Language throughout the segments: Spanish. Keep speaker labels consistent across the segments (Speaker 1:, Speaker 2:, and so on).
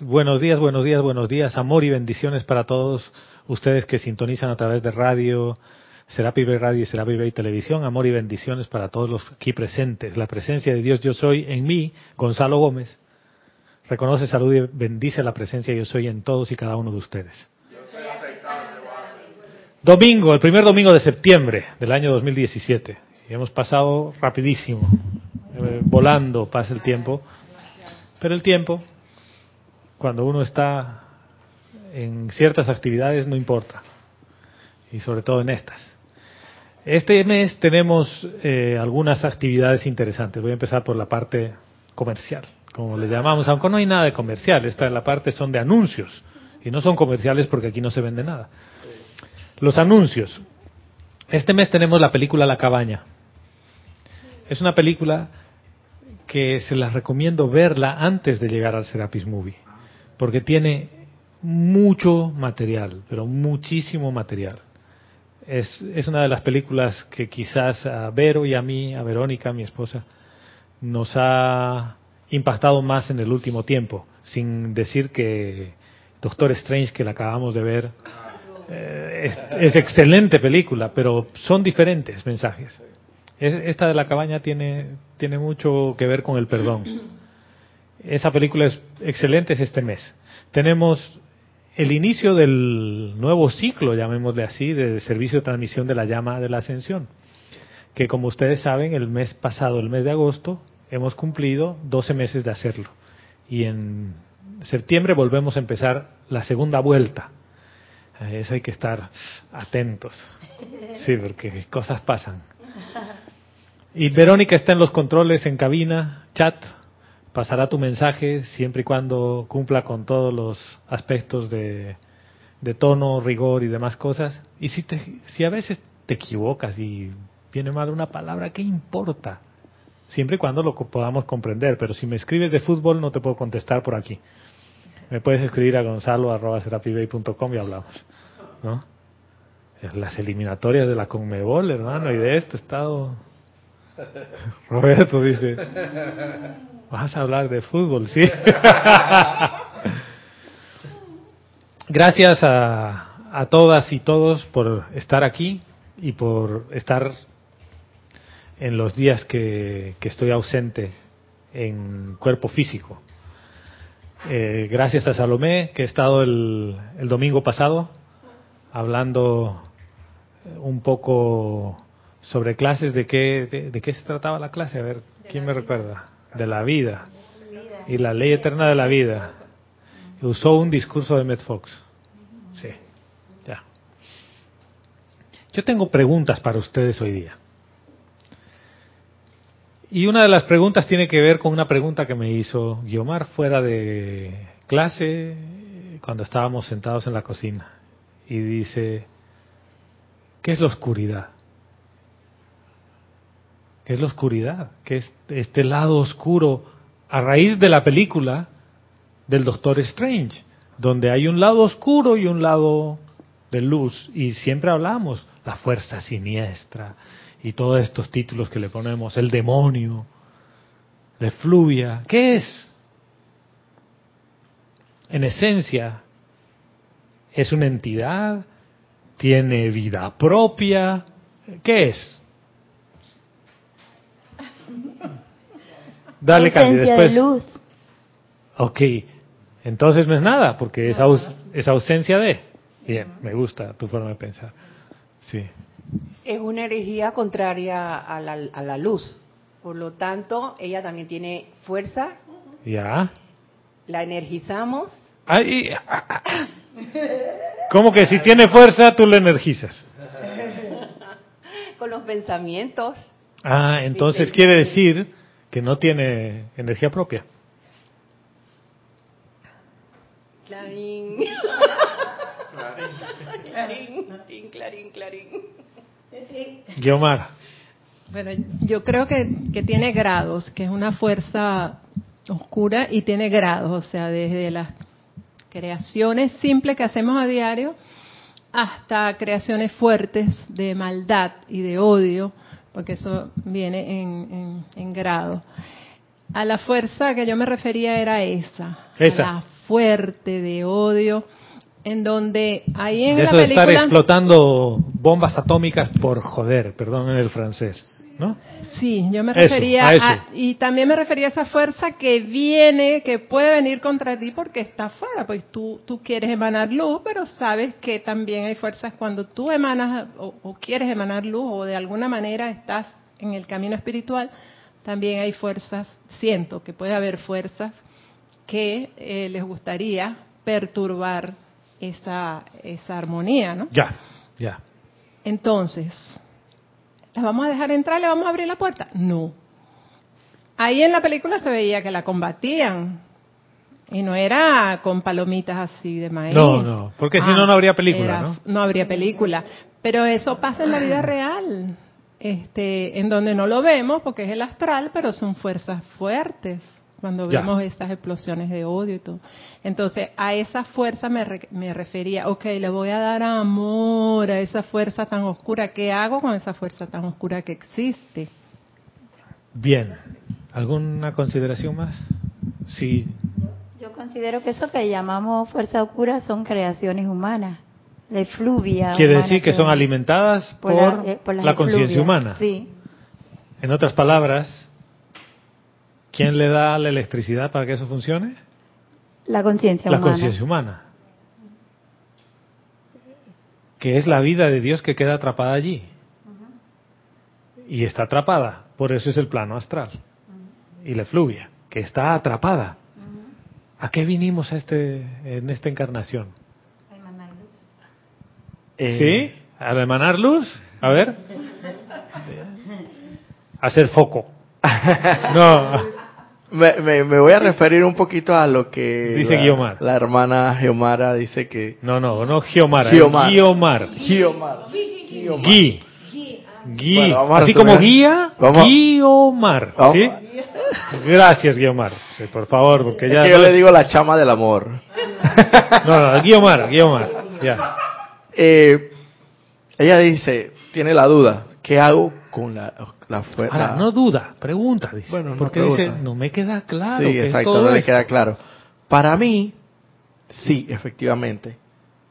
Speaker 1: Buenos días, buenos días, buenos días. Amor y bendiciones para todos ustedes que sintonizan a través de radio, Serapi Bay Radio y Serapi Bay Televisión. Amor y bendiciones para todos los aquí presentes. La presencia de Dios yo soy en mí, Gonzalo Gómez. Reconoce, salud y bendice la presencia yo soy en todos y cada uno de ustedes. Domingo, el primer domingo de septiembre del año 2017. Y hemos pasado rapidísimo, eh, volando pasa el tiempo. Pero el tiempo cuando uno está en ciertas actividades no importa, y sobre todo en estas. Este mes tenemos eh, algunas actividades interesantes. Voy a empezar por la parte comercial, como le llamamos, aunque no hay nada de comercial. Esta es la parte son de anuncios y no son comerciales porque aquí no se vende nada. Los anuncios. Este mes tenemos la película La Cabaña. Es una película que se las recomiendo verla antes de llegar al Serapis Movie porque tiene mucho material, pero muchísimo material. Es, es una de las películas que quizás a Vero y a mí, a Verónica, mi esposa, nos ha impactado más en el último tiempo, sin decir que Doctor Strange, que la acabamos de ver, eh, es, es, excelente película, pero son diferentes mensajes. Esta de la cabaña tiene, tiene mucho que ver con el perdón esa película es excelente, es este mes. Tenemos el inicio del nuevo ciclo, llamémosle así, de servicio de transmisión de la llama de la ascensión, que como ustedes saben, el mes pasado, el mes de agosto, hemos cumplido 12 meses de hacerlo. Y en septiembre volvemos a empezar la segunda vuelta. A eso hay que estar atentos. Sí, porque cosas pasan. Y Verónica está en los controles en cabina, chat, pasará tu mensaje siempre y cuando cumpla con todos los aspectos de, tono, rigor y demás cosas. Y si, te, si a veces te equivocas y viene mal una palabra, ¿qué importa? Siempre y cuando lo podamos comprender. Pero si me escribes de fútbol no te puedo contestar por aquí. Me puedes escribir a gonzalo.com y hablamos. ¿no? Las eliminatorias de la Conmebol, hermano, y de esto he estado... Roberto dice... Vas a hablar de fútbol, sí. Gracias a, todas y todos por estar aquí y por estar en los días que, estoy ausente en cuerpo físico. Eh, gracias a Salomé, que he estado el, domingo pasado hablando un poco sobre clases, de qué, de, de, qué se trataba la clase. A ver, ¿quién me recuerda? De la vida y la ley eterna de la vida. Usó un discurso de Matt Fox. Sí, ya. Yo tengo preguntas para ustedes hoy día. Y una de las preguntas tiene que ver con una pregunta que me hizo Guiomar fuera de clase cuando estábamos sentados en la cocina. Y dice, ¿qué es la oscuridad? ¿Qué es la oscuridad? ¿Qué es este lado oscuro a raíz de la película del Doctor Strange, donde hay un lado oscuro y un lado de luz? Y siempre hablamos, la fuerza siniestra y todos estos títulos que le ponemos, el demonio, de fluvia. ¿Qué es? En esencia, es una entidad, tiene vida propia. ¿Qué es? Dale, Candy, después. De luz. Ok, entonces no es nada, porque es, es ausencia de. Bien, me gusta tu forma de pensar. Sí.
Speaker 2: Es una energía contraria a la, a la luz. Por lo tanto, ella también tiene fuerza.
Speaker 1: Ya.
Speaker 2: La energizamos.
Speaker 1: Ay, ¿Cómo que si tiene fuerza tú la energizas?
Speaker 2: Con los pensamientos.
Speaker 1: Ah, entonces quiere decir que no tiene energía propia.
Speaker 2: Clarín. Clarín, clarín, clarín,
Speaker 1: Guiomar.
Speaker 3: Bueno, yo creo que, que tiene grados, que es una fuerza oscura y tiene grados, o sea, desde las creaciones simples que hacemos a diario hasta creaciones fuertes de maldad y de odio porque eso viene en, grado. a la fuerza que yo me refería era esa,
Speaker 1: Esa.
Speaker 3: a la fuerte de odio, en donde ahí en
Speaker 1: De
Speaker 3: la
Speaker 1: eso de estar
Speaker 3: película,
Speaker 1: explotando bombas atómicas por joder, perdón en el francés, ¿no?
Speaker 3: sí, yo me
Speaker 1: Eso,
Speaker 3: refería
Speaker 1: a eso.
Speaker 3: a- y también me refería a esa fuerza que viene, que puede venir contra ti porque está afuera, pues tú tú quieres emanar luz, pero sabes que también hay fuerzas cuando tú emanas o, o quieres emanar luz o de alguna manera estás en el camino espiritual, también hay fuerzas, siento que puede haber fuerzas que eh, les gustaría perturbar esa, esa armonía, ¿no?
Speaker 1: Ya, ya.
Speaker 3: Entonces, ¿las vamos a dejar entrar? ¿Le vamos a abrir la puerta? No. Ahí en la película se veía que la combatían. Y no era con palomitas así de maíz.
Speaker 1: No, no, porque si no, no habría película,
Speaker 3: era-
Speaker 1: ¿no?
Speaker 3: No habría película. Pero eso pasa en la vida real. Este, en donde no lo vemos porque es el astral, pero son fuerzas fuertes cuando
Speaker 1: Ya.
Speaker 3: vemos estas explosiones de odio y todo. Entonces, a esa fuerza me, re- me refería, ok, le voy a dar amor a esa fuerza tan oscura. ¿Qué hago con esa fuerza tan oscura que existe?
Speaker 1: Bien. ¿Alguna consideración más? Sí.
Speaker 4: Yo considero que eso que llamamos fuerza oscura son creaciones humanas, de fluvia.
Speaker 1: Quiere decir que son alimentadas por,
Speaker 4: la- eh, por las
Speaker 1: la conciencia humana.
Speaker 4: Sí,
Speaker 1: En otras palabras, ¿quién le da la electricidad para que eso funcione?
Speaker 4: la conciencia
Speaker 1: La
Speaker 4: humana.
Speaker 1: conciencia humana. Que es la vida de Dios que queda atrapada allí. Y está atrapada. Por eso es el plano astral. Y la efluvia, que está atrapada. ¿A qué vinimos a este, en esta encarnación?
Speaker 5: Eh,
Speaker 1: ¿Sí? ¿A emanar luz? A ver. Hacer foco. No.
Speaker 5: Me, me- me voy a referir un poquito a lo que
Speaker 1: Dice
Speaker 5: la,
Speaker 1: Guiomar.
Speaker 5: la hermana Geomara dice que
Speaker 1: No, no, no Giomar.
Speaker 5: Giomar.
Speaker 1: Giomar.
Speaker 5: Giomar.
Speaker 1: Gui. Gui.
Speaker 5: Bueno,
Speaker 1: Así como guía,
Speaker 5: Vamos.
Speaker 1: Guiomar. ¿Sí? Gracias, Guiomar. Sí, por favor, porque
Speaker 5: Es
Speaker 1: ya.
Speaker 5: que yo
Speaker 1: no
Speaker 5: le
Speaker 1: es-
Speaker 5: digo la chama del amor.
Speaker 1: No, no, Guiomar, Guiomar. Ya.
Speaker 5: Eh, ella dice, tiene la duda, ¿qué hago con la, la fue-
Speaker 1: Ahora, no duda, pregunta, dice.
Speaker 5: Bueno, no
Speaker 1: porque
Speaker 5: pregunta.
Speaker 1: dice, no me queda claro.
Speaker 5: Sí,
Speaker 1: es
Speaker 5: exacto,
Speaker 1: todo
Speaker 5: no le queda claro. Para mí, sí, efectivamente,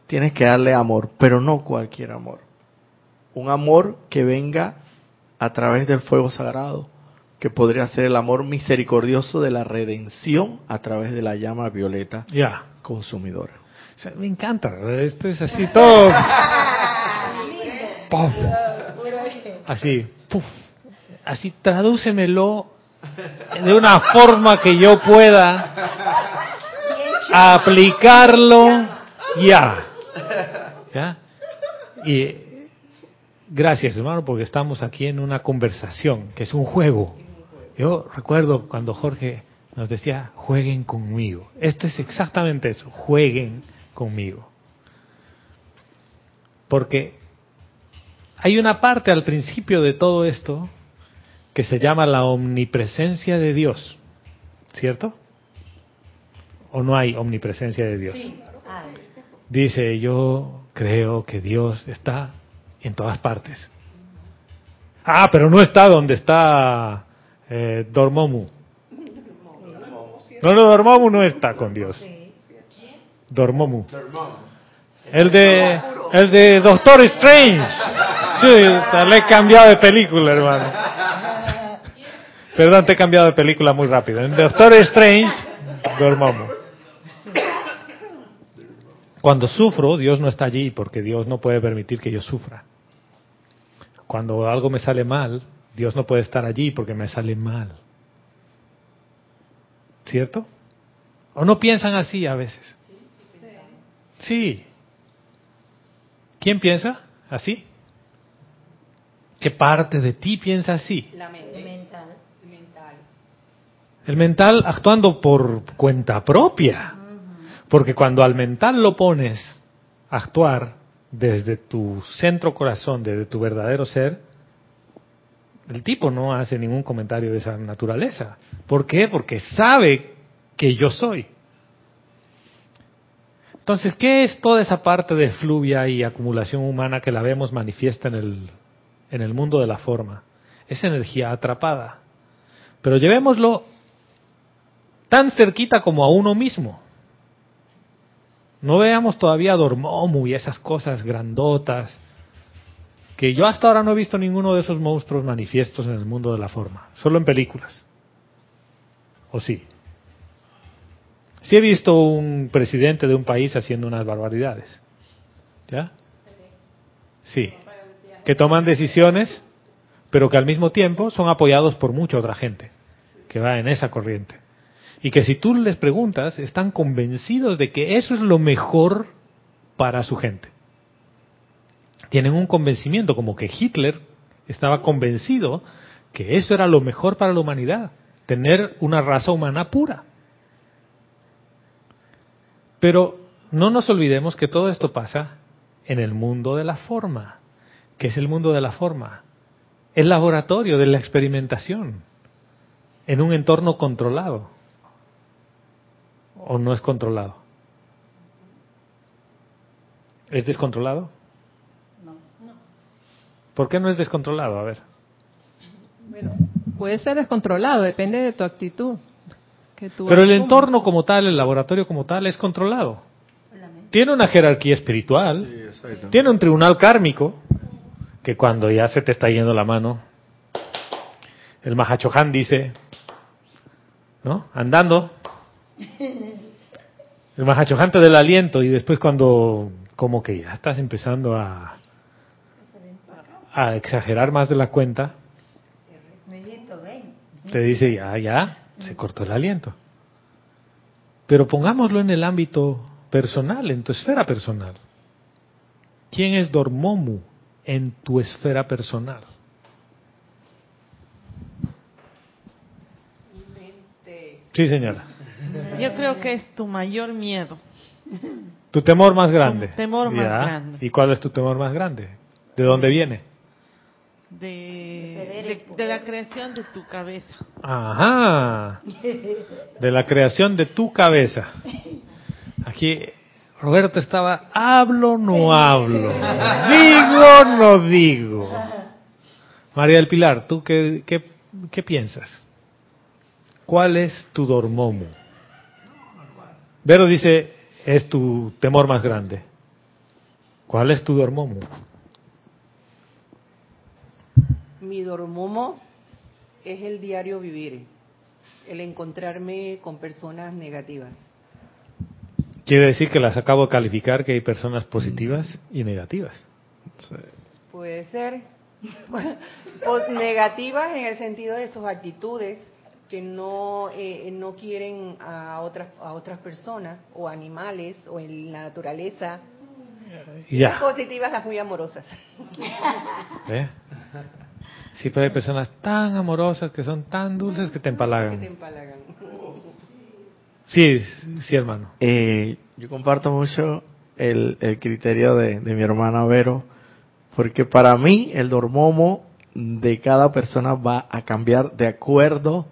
Speaker 5: tienes que darle amor, pero no cualquier amor. Un amor que venga a través del fuego sagrado, que podría ser el amor misericordioso de la redención a través de la llama violeta
Speaker 1: Ya.
Speaker 5: consumidora.
Speaker 1: O sea, me encanta. Esto es así todo. Pum. Así. puf. Así, tradúcemelo de una forma que yo pueda aplicarlo ya. ¿Ya? Y gracias, hermano, porque estamos aquí en una conversación, que es un juego. Yo recuerdo cuando Jorge nos decía, jueguen conmigo. Esto es exactamente eso, jueguen conmigo. Porque hay una parte al principio de todo esto que se llama la omnipresencia de Dios, ¿cierto? ¿O no hay omnipresencia de Dios? Dice, yo creo que Dios está en todas partes. Ah, pero no está donde está eh, Dormomu. No, no, Dormomu no está con Dios. Dormomu. El de, el de Doctor Strange. Sí, le he cambiado de película, hermano. Perdón, te he cambiado de película muy rápido. En Doctor Strange, Dormomu. Cuando sufro, Dios no está allí porque Dios no puede permitir que yo sufra. Cuando algo me sale mal, Dios no puede estar allí porque me sale mal. ¿Cierto? ¿O no piensan así a veces? Sí. ¿Quién piensa así? ¿Qué parte de ti piensa así?
Speaker 2: La mente.
Speaker 4: Mental.
Speaker 2: Mental.
Speaker 1: El mental actuando por cuenta propia. Porque cuando al mental lo pones a actuar desde tu centro corazón, desde tu verdadero ser, el tipo no hace ningún comentario de esa naturaleza. ¿Por qué? Porque sabe que yo soy. Entonces, ¿qué es toda esa parte de fluvia y acumulación humana que la vemos manifiesta en el, en el mundo de la forma? Es energía atrapada. Pero llevémoslo tan cerquita como a uno mismo. No veamos todavía a Dormammu y esas cosas grandotas, que yo hasta ahora no he visto ninguno de esos monstruos manifiestos en el mundo de la forma, solo en películas. ¿O sí? Sí he visto un presidente de un país haciendo unas barbaridades. ¿Ya? Sí. Que toman decisiones, pero que al mismo tiempo son apoyados por mucha otra gente que va en esa corriente. Y que si tú les preguntas, están convencidos de que eso es lo mejor para su gente. Tienen un convencimiento, como que Hitler estaba convencido que eso era lo mejor para la humanidad, tener una raza humana pura. Pero no nos olvidemos que todo esto pasa en el mundo de la forma. Que es el mundo de la forma? El laboratorio de la experimentación, en un entorno controlado. ¿O no es controlado? ¿Es descontrolado?
Speaker 3: No.
Speaker 1: ¿Por qué no es descontrolado? A ver.
Speaker 3: Bueno, puede ser descontrolado, depende de tu actitud. que tú
Speaker 1: Pero el entorno como tal, el laboratorio como tal, es controlado. Tiene una jerarquía espiritual,
Speaker 5: exacto.
Speaker 1: tiene un tribunal kármico, que cuando ya se te está yendo la mano, el Mahachohan dice, ¿no? Andando, el Mahachohan te da el aliento y después cuando como que ya estás empezando a, a exagerar más de la cuenta, te dice, ya, ya, se cortó el aliento. Pero pongámoslo en el ámbito personal, en tu esfera personal. ¿Quién es Dormomu en tu esfera personal? Sí, señora.
Speaker 6: Yo creo que es tu mayor miedo.
Speaker 1: Tu temor más grande.
Speaker 6: Tu temor más
Speaker 1: Ya.
Speaker 6: grande.
Speaker 1: ¿Y cuál es tu temor más grande? ¿De dónde viene?
Speaker 6: De, de, de la creación de tu cabeza.
Speaker 1: Ajá. De la creación de tu cabeza. Aquí Roberto estaba, hablo, no hablo. Digo, no digo. María del Pilar, ¿tú qué, qué, qué piensas? ¿Cuál es tu dormomo? Vero dice, es tu temor más grande. ¿Cuál es tu dormomo?
Speaker 2: Mi dormomo es el diario vivir, el encontrarme con personas negativas.
Speaker 1: Quiere decir que las acabo de calificar que hay personas positivas y negativas.
Speaker 2: Puede ser pues, negativas en el sentido de sus actitudes que no eh, no quieren a otras a otras personas o animales o en la naturaleza.
Speaker 1: Y ya.
Speaker 2: Positivas las muy amorosas.
Speaker 1: ¿Ve? Sí, pero hay personas tan amorosas que son tan dulces que te
Speaker 2: que te
Speaker 1: empalagan. Sí, sí, hermano.
Speaker 5: Eh, yo comparto mucho el, el criterio de, de mi hermana Vero, porque para mí el dormomo de cada persona va a cambiar de acuerdo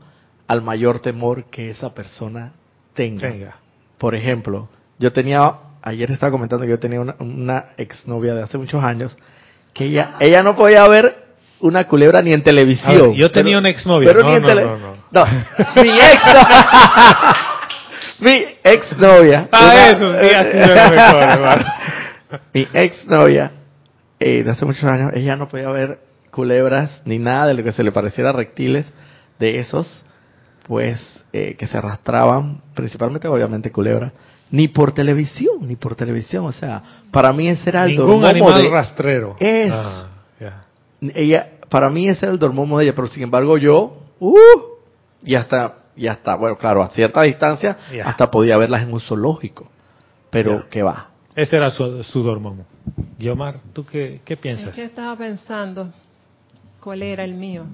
Speaker 5: al mayor temor que esa persona tenga.
Speaker 1: Venga.
Speaker 5: Por ejemplo, yo tenía, ayer estaba comentando que yo tenía una, una exnovia de hace muchos años, que ella, ella no podía ver una culebra ni en televisión.
Speaker 1: Ver, yo tenía una exnovia.
Speaker 5: Pero
Speaker 1: No,
Speaker 5: ni en
Speaker 1: no, no. No,
Speaker 5: mi ex. mi exnovia.
Speaker 1: Ah,
Speaker 5: una-
Speaker 1: eso sí, mejor, hermano.
Speaker 5: mi exnovia, eh, de hace muchos años, ella no podía ver culebras ni nada de lo que se le pareciera reptiles de esos, pues, eh, que se arrastraban, principalmente, obviamente, culebras, ni por televisión, ni por televisión. O sea, para mí ese era el
Speaker 1: Ningún
Speaker 5: dormomo
Speaker 1: animal
Speaker 5: de-
Speaker 1: rastrero.
Speaker 5: Es.
Speaker 1: Ah,
Speaker 5: ella, para mí ese era el dormomo de ella, pero sin embargo yo, uh, y hasta, y hasta, bueno, claro, a cierta distancia,
Speaker 1: Ya.
Speaker 5: hasta podía verlas en un zoológico. Pero,
Speaker 1: Ya.
Speaker 5: ¿qué va?
Speaker 1: Ese era su, su dormomo. Yomar, ¿tú qué, qué
Speaker 3: Es
Speaker 1: piensas?
Speaker 3: que estaba pensando cuál era el mío.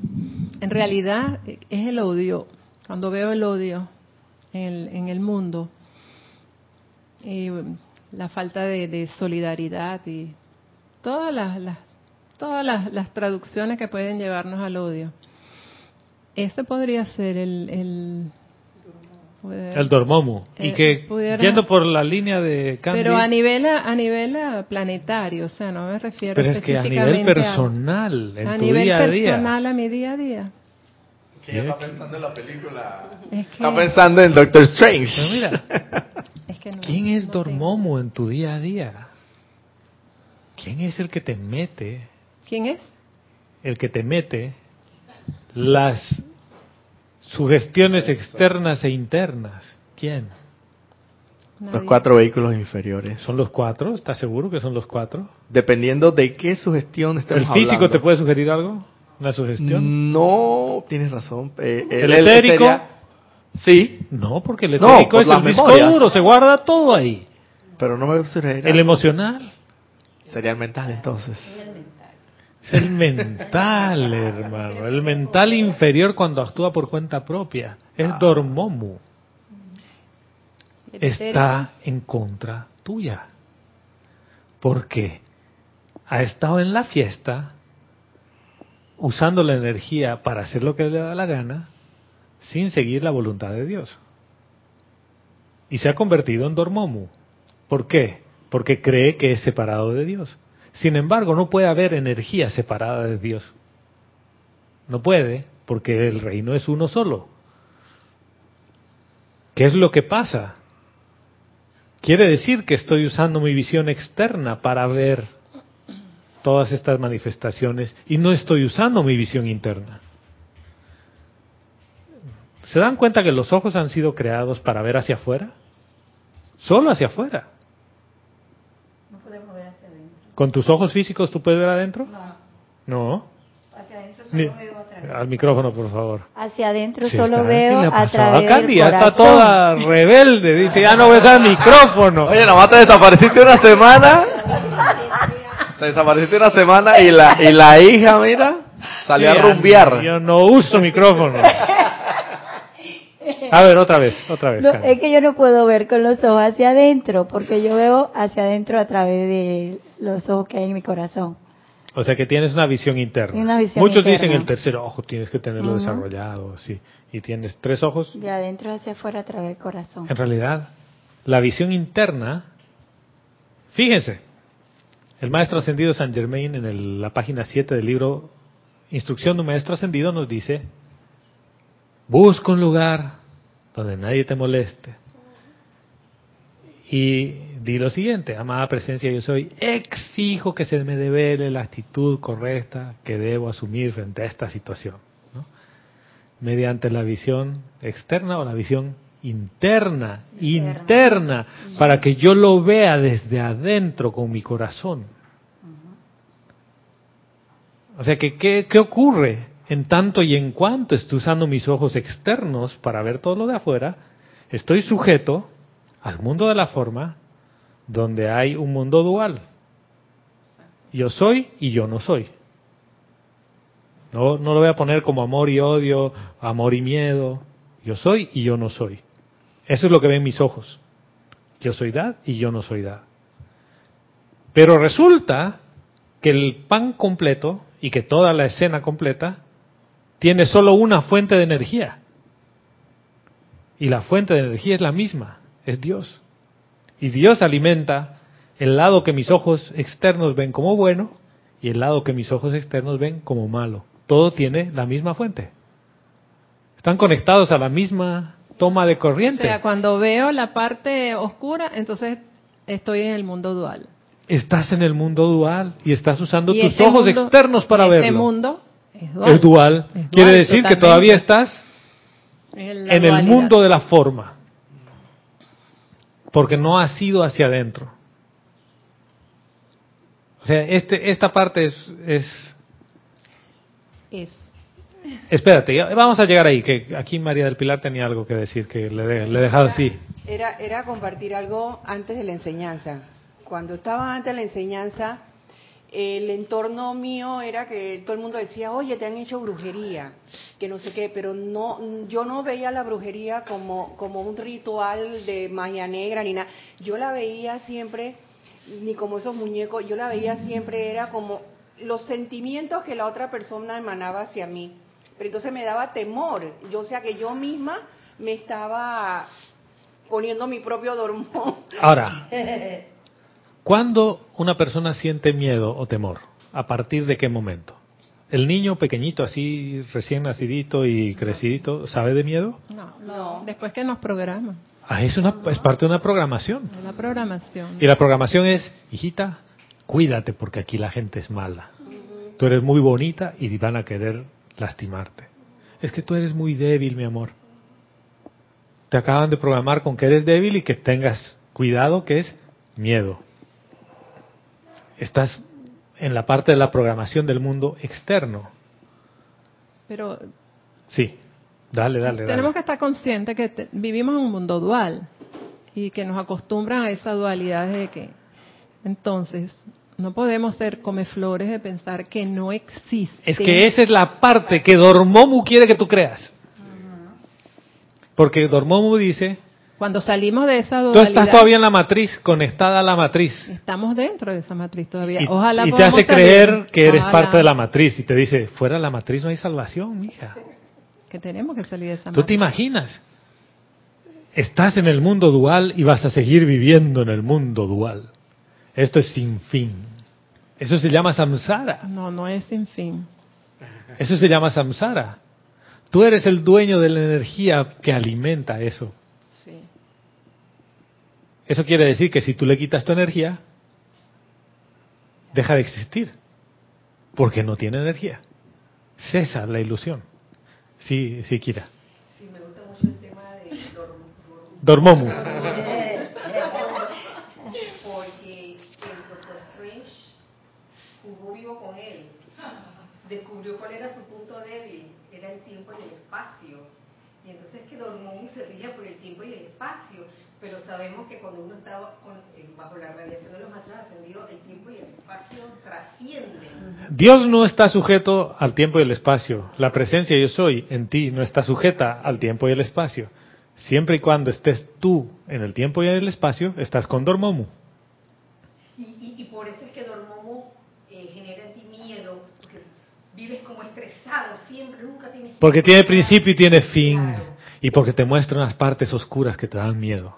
Speaker 3: En realidad eh, es el odio. Cuando veo el odio en el, en el mundo y um, la falta de, de solidaridad y todas las, las- todas las, las traducciones que pueden llevarnos al odio. Ese podría ser el, el,
Speaker 1: El dormomo. Y
Speaker 3: Eh,
Speaker 1: que,
Speaker 3: pudiera-
Speaker 1: yendo por la línea de Candy,
Speaker 3: pero a nivel a nivel ah, planetario, o sea, no me refiero
Speaker 1: pero es que a nivel
Speaker 3: específicamente
Speaker 1: personal, en
Speaker 3: a
Speaker 1: tu
Speaker 3: nivel
Speaker 1: día a día.
Speaker 3: personal a mi día a día.
Speaker 5: está pensando en la película.
Speaker 3: Es que,
Speaker 5: Está pensando en Doctor Strange.
Speaker 1: Pero mira,
Speaker 3: es que no-
Speaker 1: ¿quién es
Speaker 3: no tengo.
Speaker 1: Dormomo en tu día a día? ¿Quién es el que te mete,
Speaker 3: ¿Quién es?
Speaker 1: el que te mete las sugestiones externas e internas? ¿Quién?
Speaker 5: Los cuatro vehículos inferiores.
Speaker 1: ¿Son los cuatro? ¿Estás seguro que son los cuatro?
Speaker 5: Dependiendo de qué sugestión estemos
Speaker 1: ¿El físico
Speaker 5: hablando.
Speaker 1: te puede sugerir algo? ¿Una sugestión?
Speaker 5: No, tienes razón. Eh,
Speaker 1: ¿El
Speaker 5: él
Speaker 1: etérico?
Speaker 5: sería- Sí,
Speaker 1: No, porque el
Speaker 5: No,
Speaker 1: etérico
Speaker 5: por
Speaker 1: es el disco
Speaker 5: memorias.
Speaker 1: duro, se guarda todo ahí.
Speaker 5: pero no me sugerirá.
Speaker 1: El emocional.
Speaker 5: Sería el mental entonces.
Speaker 1: Es el mental, hermano. El mental inferior cuando actúa por cuenta propia. Es Dormomu.
Speaker 3: ¿El
Speaker 1: Está en contra tuya. Porque ha estado en la fiesta usando la energía para hacer lo que le da la gana sin seguir la voluntad de Dios. Y se ha convertido en Dormomu. ¿Por qué? Porque cree que es separado de Dios. Sin embargo, no puede haber energía separada de Dios. No puede, porque el reino es uno solo. ¿Qué es lo que pasa? Quiere decir que estoy usando mi visión externa para ver todas estas manifestaciones y no estoy usando mi visión interna. ¿Se dan cuenta que los ojos han sido creados para ver hacia afuera? Solo hacia afuera.
Speaker 4: No podemos ver hacia adentro.
Speaker 1: ¿Con tus ojos físicos tú puedes ver adentro?
Speaker 4: No,
Speaker 1: No.
Speaker 4: hacia adentro
Speaker 1: Ni-
Speaker 4: solo veo a través.
Speaker 1: al micrófono, por favor.
Speaker 4: Hacia adentro
Speaker 1: Sí,
Speaker 4: solo veo
Speaker 1: ¿Qué le ha
Speaker 4: a través
Speaker 1: Candy? Ya está toda rebelde. Dice, ya no ves al micrófono.
Speaker 5: Oye, nomás te desapareciste una semana. Te desapareciste una semana y la, y la hija, mira, salió
Speaker 1: Sí,
Speaker 5: a rumbear.
Speaker 1: Yo no uso micrófono. A ver, otra vez, otra vez.
Speaker 4: No, es que yo no puedo ver con los ojos hacia adentro, porque yo veo hacia adentro a través de los ojos que hay en mi corazón.
Speaker 1: O sea que tienes una visión interna.
Speaker 4: Una visión
Speaker 1: Muchos
Speaker 4: interna.
Speaker 1: dicen el tercer ojo tienes que tenerlo
Speaker 4: Ujú.
Speaker 1: desarrollado, sí. Y tienes tres ojos.
Speaker 4: De adentro hacia afuera a través del corazón.
Speaker 1: En realidad, la visión interna, fíjense, el maestro ascendido San Germain en el- la página 7 del libro Instrucción de un maestro ascendido nos dice, busca un lugar donde nadie te moleste. Y di lo siguiente, amada presencia yo soy, exijo que se me devele la actitud correcta que debo asumir frente a esta situación. ¿no? mediante la visión externa o la visión interna, interna, para que yo lo vea desde adentro con mi corazón. O sea que, ¿qué, qué ocurre? En tanto y en cuanto estoy usando mis ojos externos para ver todo lo de afuera, estoy sujeto al mundo de la forma donde hay un mundo dual. Yo soy y yo no soy. No, no lo voy a poner como amor y odio, amor y miedo. Yo soy y yo no soy. Eso es lo que ven mis ojos. Yo soy dad y yo no soy dad. Pero resulta que el pan completo y que toda la escena completa tiene solo una fuente de energía. Y la fuente de energía es la misma, es Dios. Y Dios alimenta el lado que mis ojos externos ven como bueno y el lado que mis ojos externos ven como malo. Todo tiene la misma fuente. Están conectados a la misma toma de
Speaker 3: O
Speaker 1: corriente.
Speaker 3: sea, cuando veo la parte oscura, entonces estoy en el mundo dual.
Speaker 1: Estás en el mundo dual y estás usando
Speaker 3: Y
Speaker 1: tus
Speaker 3: este
Speaker 1: ojos
Speaker 3: mundo-
Speaker 1: externos para
Speaker 3: y
Speaker 1: verlo.
Speaker 3: Este mundo es dual.
Speaker 1: es dual.
Speaker 3: Es dual,
Speaker 1: Quiere decir que todavía estás en el mundo de la forma. Porque no has ido hacia adentro. O sea, este, esta parte es, es
Speaker 3: Es.
Speaker 1: Espérate, vamos a llegar ahí, que aquí María del Pilar tenía algo que decir, que le, de- le he dejado así.
Speaker 2: Era, era compartir algo antes de la enseñanza. Cuando estaba antes de la enseñanza, el entorno mío era que todo el mundo decía, oye, te han hecho brujería, que no sé qué, pero no, yo no veía la brujería como, como un ritual de magia negra ni nada. Yo la veía siempre, ni como esos muñecos, yo la veía siempre, era como los sentimientos que la otra persona emanaba hacia mí. Pero entonces me daba temor. Yo, o sea, que yo misma me estaba poniendo mi propio dormón.
Speaker 1: Ahora, ¿cuándo una persona siente miedo o temor? ¿A partir de qué momento? El niño pequeñito, así recién nacidito y crecidito, ¿sabe de miedo?
Speaker 3: No,
Speaker 2: No.
Speaker 3: Después que nos programan.
Speaker 1: Ah, es, una, es parte de una programación.
Speaker 3: Es la programación.
Speaker 1: Y la programación es, hijita, cuídate porque aquí la gente es mala. Tú eres muy bonita y van a querer lastimarte. Es que tú eres muy débil, mi amor. Te acaban de programar con que eres débil y que tengas cuidado, que es miedo. Estás en la parte de la programación del mundo externo.
Speaker 3: Pero
Speaker 1: Sí, dale, dale, dale.
Speaker 3: tenemos que estar conscientes que te- vivimos en un mundo dual y que nos acostumbran a esa dualidad de que entonces no podemos ser comeflores de pensar que no existe.
Speaker 1: Es que esa es la parte que Dormomu quiere que tú creas. Porque Dormomu dice,
Speaker 3: Cuando salimos de esa
Speaker 1: tú
Speaker 3: dualidad,
Speaker 1: estás todavía en la matriz, conectada a la matriz.
Speaker 3: estamos dentro de esa matriz todavía.
Speaker 1: Y,
Speaker 3: Ojalá
Speaker 1: y te hace
Speaker 3: salir.
Speaker 1: creer que eres
Speaker 3: Ojalá
Speaker 1: parte de la matriz y te dice, fuera de la matriz no hay salvación, mija.
Speaker 3: Que tenemos que salir de esa
Speaker 1: ¿Tú te
Speaker 3: matriz.
Speaker 1: imaginas? Estás en el mundo dual y vas a seguir viviendo en el mundo dual. Esto es sin fin. Eso se llama samsara.
Speaker 3: No, no es sin fin.
Speaker 1: Eso se llama samsara. Tú eres el dueño de la energía que alimenta eso. Eso quiere decir que si tú le quitas tu energía, deja de existir. Porque no tiene energía. Cesa la ilusión. Sí, sí, Kira.
Speaker 2: Sí, me gusta mucho el tema de dorm- dorm-
Speaker 1: Dormomu.
Speaker 2: porque el Doctor Strange jugó vivo con él. Descubrió cuál era su punto débil, era el tiempo y el espacio. Y entonces que Dormammu se rige por el tiempo y el espacio, pero sabemos que cuando uno está con- eh, bajo la radiación de los maestros ascendidos, el tiempo y el espacio trascienden.
Speaker 1: Dios no está sujeto al tiempo y el espacio. La presencia yo soy en ti no está sujeta al tiempo y el espacio. Siempre y cuando estés tú en el tiempo y en el espacio, estás con Dormomu.
Speaker 2: Y, y- y por eso es que Dormammu eh, genera en ti miedo, porque vives como estresado siempre, nunca tienes...
Speaker 1: Porque tiene principio y tiene fin.
Speaker 2: Claro.
Speaker 1: Y porque te muestra unas partes oscuras que te dan miedo.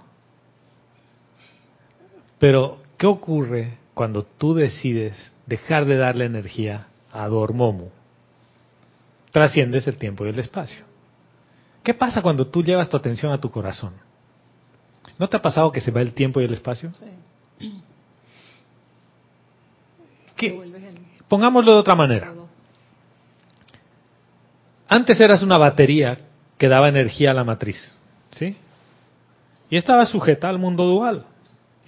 Speaker 1: Pero, ¿qué ocurre cuando tú decides dejar de darle energía a Dormomu? Trasciendes el tiempo y el espacio. ¿Qué pasa cuando tú llevas tu atención a tu corazón? ¿No te ha pasado que se va el tiempo y el espacio?
Speaker 3: Sí.
Speaker 1: Pongámoslo de otra manera. Antes eras una batería que daba energía a la matriz, ¿sí? Y estaba sujeta al mundo dual.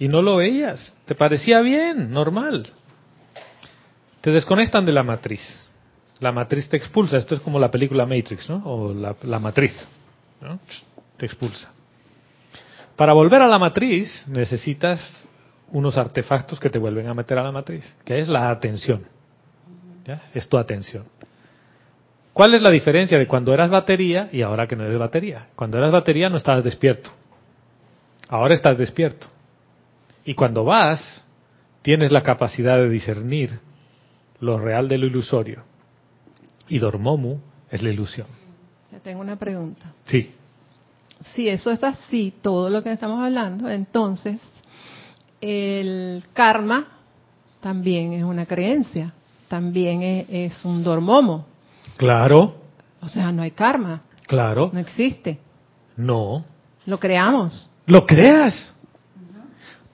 Speaker 1: Y no lo veías. Te parecía bien, normal. Te desconectan de la matriz. La matriz te expulsa. Esto es como la película Matrix, ¿no? O la, matriz. Te expulsa. Para volver a la matriz necesitas unos artefactos que te vuelven a meter a la matriz, que es la atención. Es tu atención. ¿Cuál es la diferencia de cuando eras batería y ahora que no eres batería? Cuando eras batería no estabas despierto. Ahora estás despierto. Y cuando vas, tienes la capacidad de discernir lo real de lo ilusorio. Y Dormomu es la ilusión.
Speaker 3: Te tengo una pregunta.
Speaker 1: Sí.
Speaker 3: Si eso es así, todo lo que estamos hablando, entonces el karma también es una creencia, también es, es un dormomo.
Speaker 1: Claro,
Speaker 3: O sea, no hay karma,
Speaker 1: claro.
Speaker 3: no existe.
Speaker 1: No.
Speaker 3: Lo creamos.
Speaker 1: Lo creas.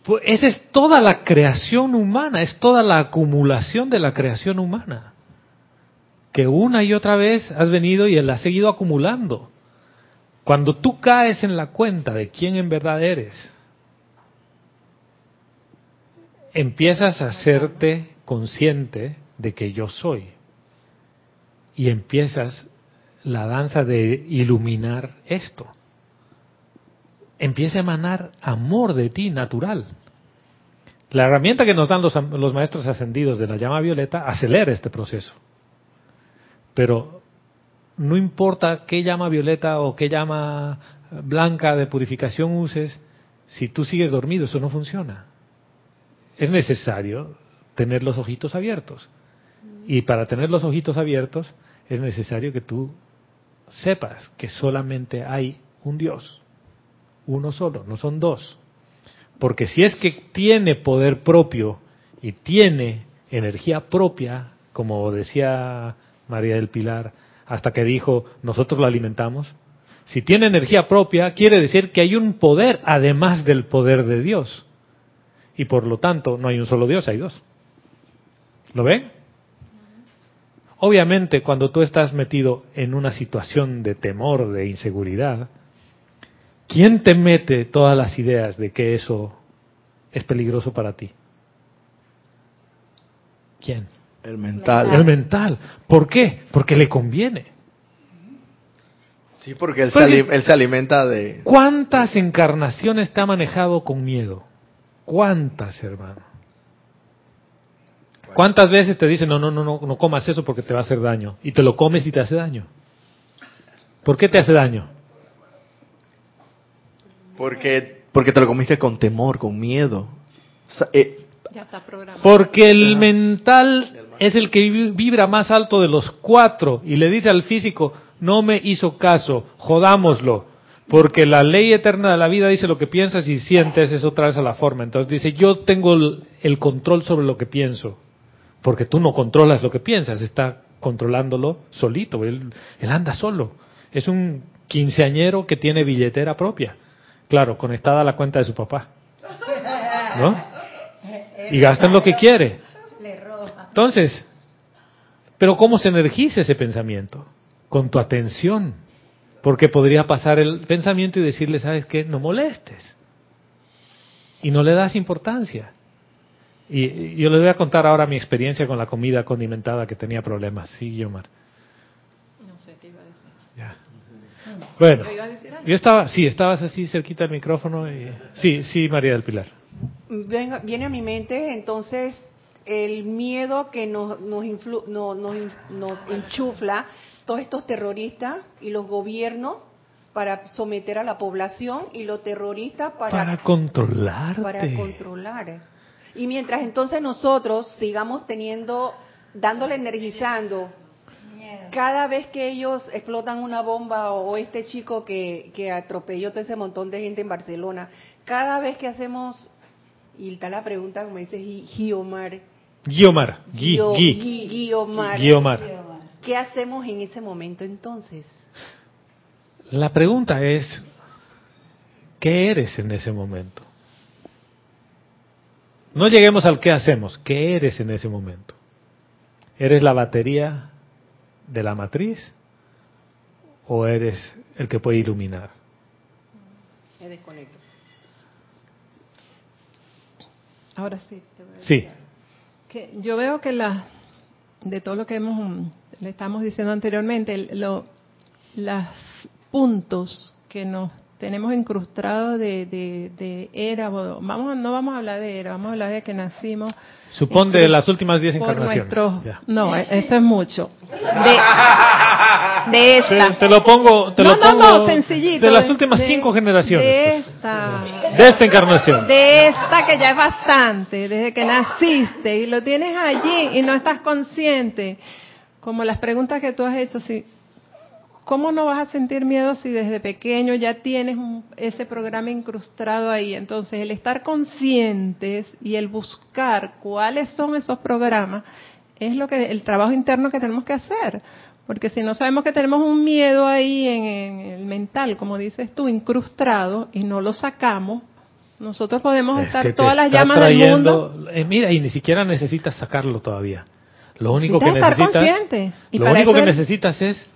Speaker 1: Pues esa es toda la creación humana, es toda la acumulación de la creación humana. Que una y otra vez has venido y la has seguido acumulando. Cuando tú caes en la cuenta de quién en verdad eres, empiezas a hacerte consciente de que yo soy. Y empiezas la danza de iluminar esto empieza a emanar amor de ti natural. La herramienta que nos dan los, los maestros ascendidos de la llama violeta acelera este proceso. Pero no importa qué llama violeta o qué llama blanca de purificación uses, si tú sigues dormido, eso no funciona. Es necesario tener los ojitos abiertos. Y para tener los ojitos abiertos es necesario que tú sepas que solamente hay un Dios uno solo, no son dos. Porque si es que tiene poder propio y tiene energía propia, como decía María del Pilar, hasta que dijo, nosotros la alimentamos. Si tiene energía propia, quiere decir que hay un poder además del poder de Dios. Y por lo tanto, no hay un solo Dios, hay dos. ¿Lo ven? Obviamente, cuando tú estás metido en una situación de temor, de inseguridad, ¿quién te mete todas las ideas de que eso es peligroso para ti? ¿Quién?
Speaker 5: El mental.
Speaker 1: El mental. ¿Por qué? Porque le conviene.
Speaker 5: Sí, porque él, se,
Speaker 1: Porque-
Speaker 5: ali- él se alimenta de...
Speaker 1: ¿Cuántas encarnaciones te ha manejado con miedo? ¿Cuántas, hermano? ¿Cuántas veces te dicen, no, no, no, no, no comas eso porque te va a hacer daño? Y te lo comes y te hace daño. ¿Por qué te hace daño?
Speaker 5: Porque, porque te lo comiste con temor, con miedo. O sea, eh,
Speaker 3: Ya está programado.
Speaker 1: Porque el mental es el que vi- vibra más alto de los cuatro y le dice al físico, no me hizo caso, jodámoslo. Porque la ley eterna de la vida dice lo que piensas y sientes es otra vez a la forma. Entonces dice, yo tengo el, el control sobre lo que pienso. Porque tú no controlas lo que piensas, está controlándolo solito. Él, él anda solo. Es un quinceañero que tiene billetera propia. Claro, conectada a la cuenta de su papá. ¿No? Y gasta en lo que quiere. Entonces, pero ¿cómo se energiza ese pensamiento? Con tu atención. Porque podría pasar el pensamiento y decirle, ¿sabes qué? No molestes. Y no le das importancia. Y, y yo les voy a contar ahora mi experiencia con la comida condimentada que tenía problemas. Sí, Guiomar.
Speaker 3: No sé qué iba a decir.
Speaker 1: Ya. Bueno,
Speaker 3: ¿Yo iba a decir?
Speaker 1: Yo estaba, sí, estabas así cerquita del micrófono. Y, sí, sí, María del Pilar.
Speaker 2: Venga- viene a mi mente entonces el miedo que nos, nos, influ- no- nos, nos enchufla todos estos terroristas y los gobiernos para someter a la población y los terroristas
Speaker 1: Para
Speaker 2: para,
Speaker 1: controlarte.
Speaker 2: para controlar. Y mientras entonces nosotros sigamos teniendo, dándole energizando, cada vez que ellos explotan una bomba o este chico que, que atropelló todo ese montón de gente en Barcelona, cada vez que hacemos, y está la pregunta como dice
Speaker 1: Guiomar. Gui,
Speaker 2: Gio-
Speaker 1: Gui.
Speaker 2: Gui- Guiomar,
Speaker 1: Guiomar.
Speaker 2: ¿qué hacemos en ese momento entonces?
Speaker 1: La pregunta es, ¿qué eres en ese momento? No lleguemos al qué hacemos, ¿qué eres en ese momento? ¿Eres la batería de la matriz o eres el que puede iluminar?
Speaker 2: Me desconecto.
Speaker 3: Ahora sí. te voy a
Speaker 1: Sí,
Speaker 3: que yo veo que la de todo lo que hemos mm, le estamos diciendo anteriormente los puntos que nos tenemos incrustados de, de, de era vamos no vamos a hablar de era vamos a hablar de que nacimos
Speaker 1: supón de las últimas diez
Speaker 3: por
Speaker 1: encarnaciones.
Speaker 3: nuestros
Speaker 1: Ya.
Speaker 3: no eso es mucho de, de
Speaker 1: Te,
Speaker 3: esta
Speaker 1: te lo pongo, te
Speaker 3: no
Speaker 1: lo
Speaker 3: no
Speaker 1: pongo
Speaker 3: no sencillito
Speaker 1: de las últimas
Speaker 3: de-
Speaker 1: cinco generaciones.
Speaker 3: de
Speaker 1: pues.
Speaker 3: esta
Speaker 1: de esta encarnación.
Speaker 3: de esta que ya es bastante, desde que naciste y lo tienes allí y no estás consciente, como las preguntas que tú has hecho, si, ¿cómo no vas a sentir miedo si desde pequeño ya tienes un- ese programa incrustado ahí? Entonces, el estar conscientes y el buscar cuáles son esos programas es lo que el trabajo interno que tenemos que hacer. Porque si no sabemos que tenemos un miedo ahí en, en el mental, como dices tú, incrustado, y no lo sacamos, nosotros podemos
Speaker 1: Es
Speaker 3: estar todas las llamas del mundo.
Speaker 1: eh, mira, y ni siquiera necesitas sacarlo todavía. Lo único que
Speaker 3: Necesitas estar
Speaker 1: necesitas,
Speaker 3: consciente. Y
Speaker 1: lo único que
Speaker 3: el-
Speaker 1: necesitas es,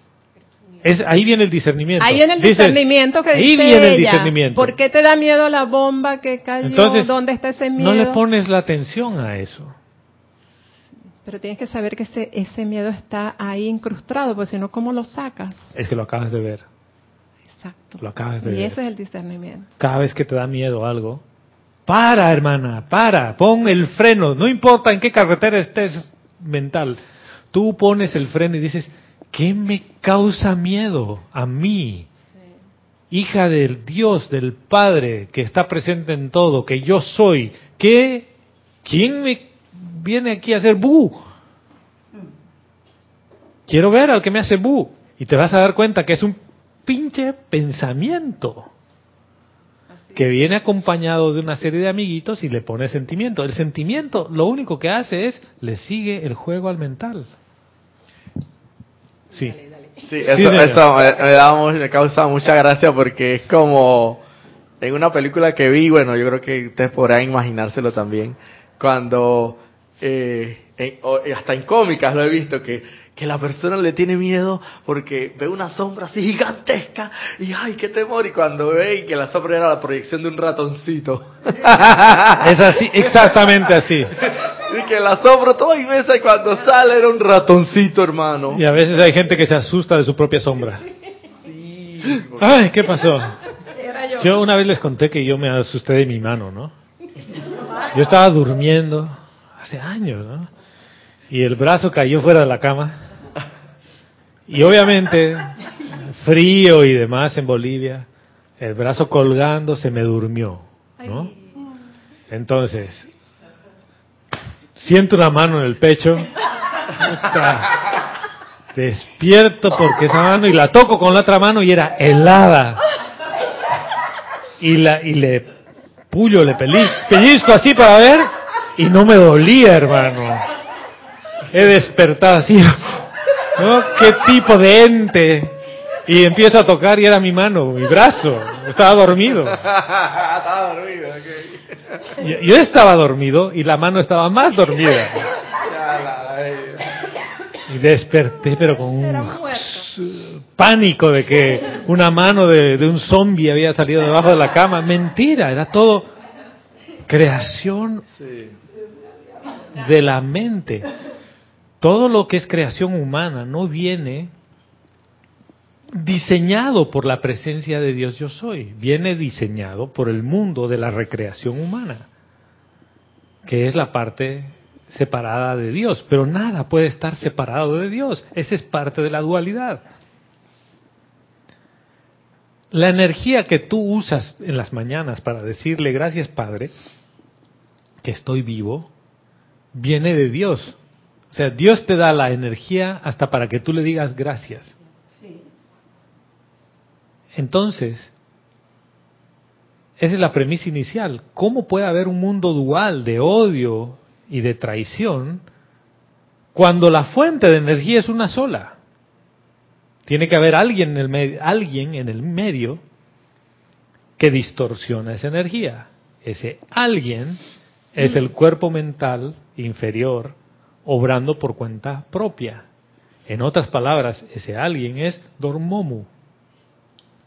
Speaker 1: es, ahí viene el discernimiento.
Speaker 3: Ahí viene el
Speaker 1: Dices,
Speaker 3: discernimiento que
Speaker 1: ahí
Speaker 3: dice
Speaker 1: viene el
Speaker 3: ella.
Speaker 1: discernimiento.
Speaker 3: ¿Por qué te da miedo la bomba que cayó?
Speaker 1: Entonces,
Speaker 3: ¿Dónde está ese miedo?
Speaker 1: no le pones la atención a eso.
Speaker 3: Pero tienes que saber que ese, ese miedo está ahí incrustado, porque si no, ¿cómo lo sacas?
Speaker 1: Es que lo acabas de ver.
Speaker 3: Exacto.
Speaker 1: Lo acabas de
Speaker 3: Y
Speaker 1: ver.
Speaker 3: ese es el discernimiento.
Speaker 1: Cada vez que te da miedo algo, para, hermana, para, pon el freno. No importa en qué carretera estés mental. Tú pones el freno y dices, ¿qué me causa miedo a mí? Hija del Dios, del Padre, que está presente en todo, que yo soy. ¿Qué? ¿Quién me viene aquí a hacer bu? Quiero ver al que me hace bu. Y te vas a dar cuenta que es un pinche pensamiento que viene acompañado de una serie de amiguitos y le pone sentimiento. El sentimiento lo único que hace es le sigue el juego al mental. Sí.
Speaker 2: Dale, dale.
Speaker 5: Sí, eso,
Speaker 1: Sí,
Speaker 5: eso me, me da me causa mucha gracia porque es como en una película que vi, bueno, yo creo que ustedes podrán imaginárselo también, cuando eh, en- o- hasta en cómicas lo he visto que que la persona le tiene miedo porque ve una sombra así gigantesca y ay, qué temor y cuando ve que la sombra era la proyección de un ratoncito.
Speaker 1: Es así, exactamente así.
Speaker 5: y que la sombra toda inmensa y cuando sale era un ratoncito, hermano.
Speaker 1: Y a veces hay gente que se asusta de su propia sombra. Ay, ¿qué pasó? Yo una vez les conté que yo me asusté de mi mano, ¿no? Yo estaba durmiendo hace años, ¿no? Y el brazo cayó fuera de la cama. Y obviamente, frío y demás en Bolivia, el brazo colgando se me durmió, ¿no? Entonces, siento una mano en el pecho. Despierto porque esa mano y la toco con la otra mano y era helada. Y la y le puyo, le pelis- pellizco así para ver y no me dolía, hermano. He despertado así. ¿No? ¿Qué tipo de ente? Y empiezo a tocar y era mi mano, mi brazo. Estaba dormido.
Speaker 5: Estaba dormido, ok.
Speaker 1: Yo, yo estaba dormido y la mano estaba más dormida. Y desperté, pero con un pánico de que una mano de, de un zombie había salido debajo de la cama. Mentira, era todo creación
Speaker 5: Sí.
Speaker 1: de la mente. Todo lo que es creación humana no viene diseñado por la presencia de Dios yo soy, viene diseñado por el mundo de la recreación humana, que es la parte separada de Dios, pero nada puede estar separado de Dios, esa es parte de la dualidad. La energía que tú usas en las mañanas para decirle gracias Padre, que estoy vivo, viene de Dios. O sea, Dios te da la energía hasta para que tú le digas gracias. Entonces, esa es la premisa inicial. ¿Cómo puede haber un mundo dual de odio y de traición cuando la fuente de energía es una sola? Tiene que haber alguien en el alguien en el medio que distorsiona esa energía. Ese alguien es el cuerpo mental inferior obrando por cuenta propia. En otras palabras, ese alguien es Dormomu.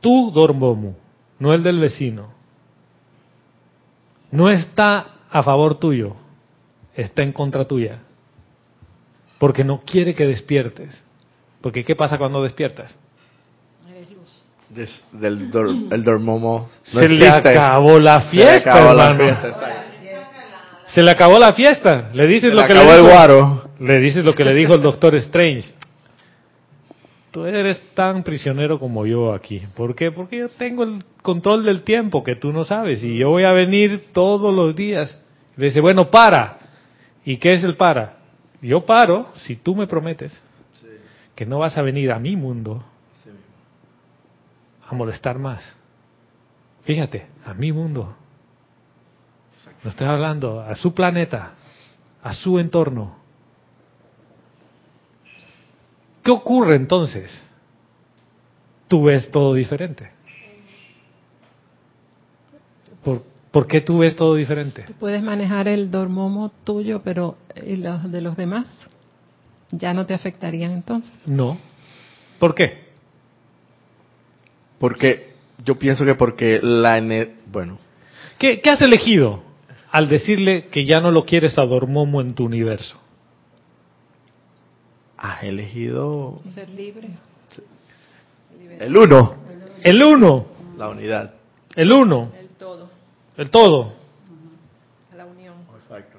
Speaker 1: Tú Dormomu, no el del vecino. No está a favor tuyo, está en contra tuya. Porque no quiere que despiertes. Porque ¿qué pasa cuando despiertas?
Speaker 5: Des- del dor- el dormomo no
Speaker 1: Se le acabó la
Speaker 5: Se le
Speaker 1: fiesta,
Speaker 5: acabó la
Speaker 1: hermano.
Speaker 5: fiesta, exacto.
Speaker 1: Se le acabó la fiesta. Le dices
Speaker 5: Se
Speaker 1: lo
Speaker 5: le
Speaker 1: que
Speaker 5: acabó
Speaker 1: le
Speaker 5: el
Speaker 1: dijo.
Speaker 5: guaro.
Speaker 1: Le dices lo que le dijo el doctor Strange. Tú eres tan prisionero como yo aquí. ¿Por qué? Porque yo tengo el control del tiempo que tú no sabes y yo voy a venir todos los días. Le dice, bueno, para. ¿Y qué es el para? Yo paro si tú me prometes que no vas a venir a mi mundo a molestar más. Fíjate, a mi mundo. No estoy hablando a su planeta, a su entorno. ¿Qué ocurre entonces? Tú ves todo diferente. ¿Por, por qué tú ves todo diferente?
Speaker 3: Tú puedes manejar el dormomo tuyo, pero ¿y los de los demás? Ya no te afectarían entonces.
Speaker 1: No. ¿Por qué?
Speaker 5: Porque yo pienso que porque la bueno,
Speaker 1: ¿Qué, qué has elegido al decirle que ya no lo quieres a Dormomo en tu universo?
Speaker 5: Has elegido
Speaker 3: Ser libre.
Speaker 5: el uno,
Speaker 1: El uno,
Speaker 5: la unidad.
Speaker 1: el uno,
Speaker 3: El todo.
Speaker 1: el todo.
Speaker 3: La unión.
Speaker 5: Exacto.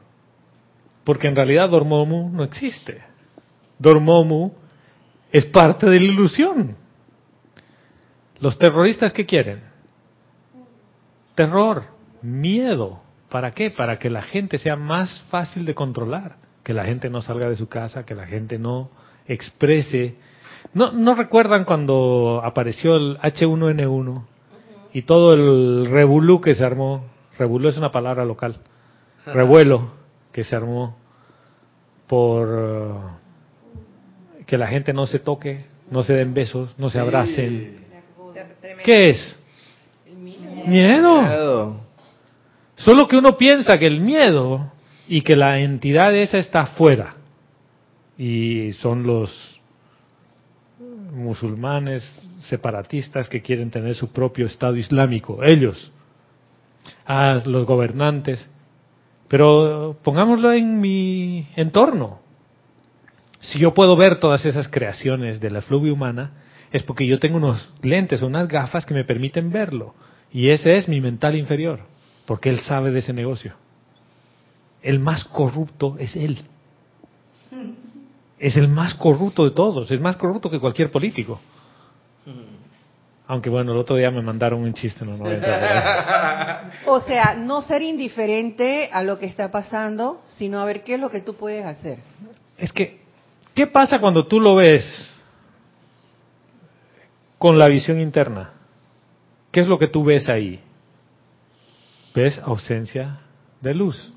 Speaker 1: Porque en realidad Dormomu no existe. Dormomu es parte de la ilusión. Los terroristas, ¿qué quieren? Terror, miedo. ¿Para qué? Para que la gente sea más fácil de controlar. Que la gente no salga de su casa, que la gente no exprese. ¿No, no recuerdan cuando apareció el H1N1 y todo el revolú que se armó? Revolú es una palabra local. Revuelo que se armó por eh, que la gente no se toque no se den besos, no se abracen. ¿Qué es? Miedo.
Speaker 5: Miedo.
Speaker 1: Solo que uno piensa que el miedo y que la entidad esa está afuera. Y son los musulmanes separatistas que quieren tener su propio Estado Islámico. Ellos. Ah, los gobernantes. Pero pongámoslo en mi entorno. Si yo puedo ver todas esas creaciones de la fluvia humana, es porque yo tengo unos lentes, unas gafas que me permiten verlo. Y ese es mi mental inferior, porque él sabe de ese negocio. El más corrupto es él. Es el más corrupto de todos, es más corrupto que cualquier político. Aunque bueno, el otro día me mandaron un chiste, no, no voy a entrar.
Speaker 2: O sea, no ser indiferente a lo que está pasando, sino a ver qué es lo que tú puedes hacer.
Speaker 1: Es que, ¿qué pasa cuando tú lo ves con la visión interna? ¿Qué es lo que tú ves ahí? Ves ausencia de luz.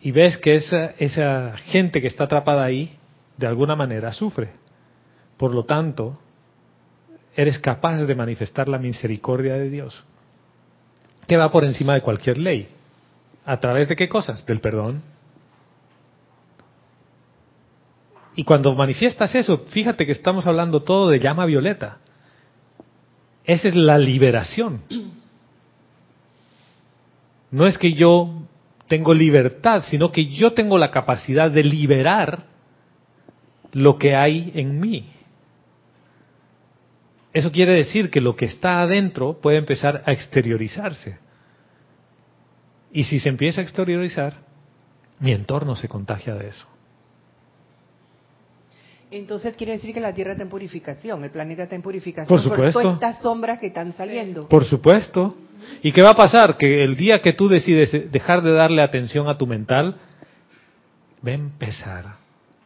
Speaker 1: Y ves que esa, esa gente que está atrapada ahí, de alguna manera sufre. Por lo tanto, eres capaz de manifestar la misericordia de Dios, que va por encima de cualquier ley. ¿A través de qué cosas? Del perdón. Y cuando manifiestas eso, fíjate que estamos hablando todo de llama violeta. Esa es la liberación. No es que yo tengo libertad, sino que yo tengo la capacidad de liberar lo que hay en mí. Eso quiere decir que lo que está adentro puede empezar a exteriorizarse. Y si se empieza a exteriorizar, mi entorno se contagia de eso.
Speaker 2: Entonces quiere decir que la Tierra está en purificación, el planeta está en purificación
Speaker 1: Por supuesto.
Speaker 2: todas estas sombras que están saliendo.
Speaker 1: Por supuesto. ¿Y qué va a pasar? Que el día que tú decides dejar de darle atención a tu mental, va a empezar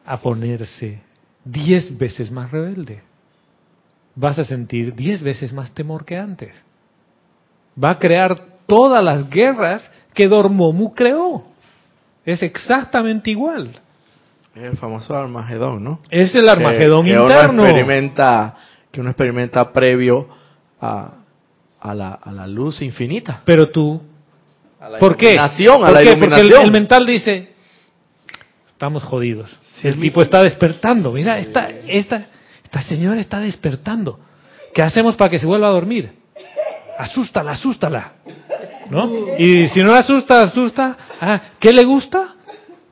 Speaker 1: a ponerse diez veces más rebelde. Vas a sentir diez veces más temor que antes. Va a crear todas las guerras que Dormomu creó. Es exactamente igual.
Speaker 5: Es el famoso Armagedón, ¿no?
Speaker 1: Es el Armagedón
Speaker 5: que, que
Speaker 1: interno.
Speaker 5: Uno experimenta, que uno experimenta previo a, a, la, a la luz infinita.
Speaker 1: Pero tú,
Speaker 5: A la
Speaker 1: ¿por qué? ¿Por
Speaker 5: a la
Speaker 1: qué? Porque el,
Speaker 5: iluminación.
Speaker 1: el mental dice, estamos jodidos.
Speaker 5: Sí,
Speaker 1: el tipo está despertando. Mira, esta, esta, esta señora está despertando. ¿Qué hacemos para que se vuelva a dormir? Asústala, asústala. ¿No? Y si no la asusta, asusta. Ah, ¿Qué le gusta?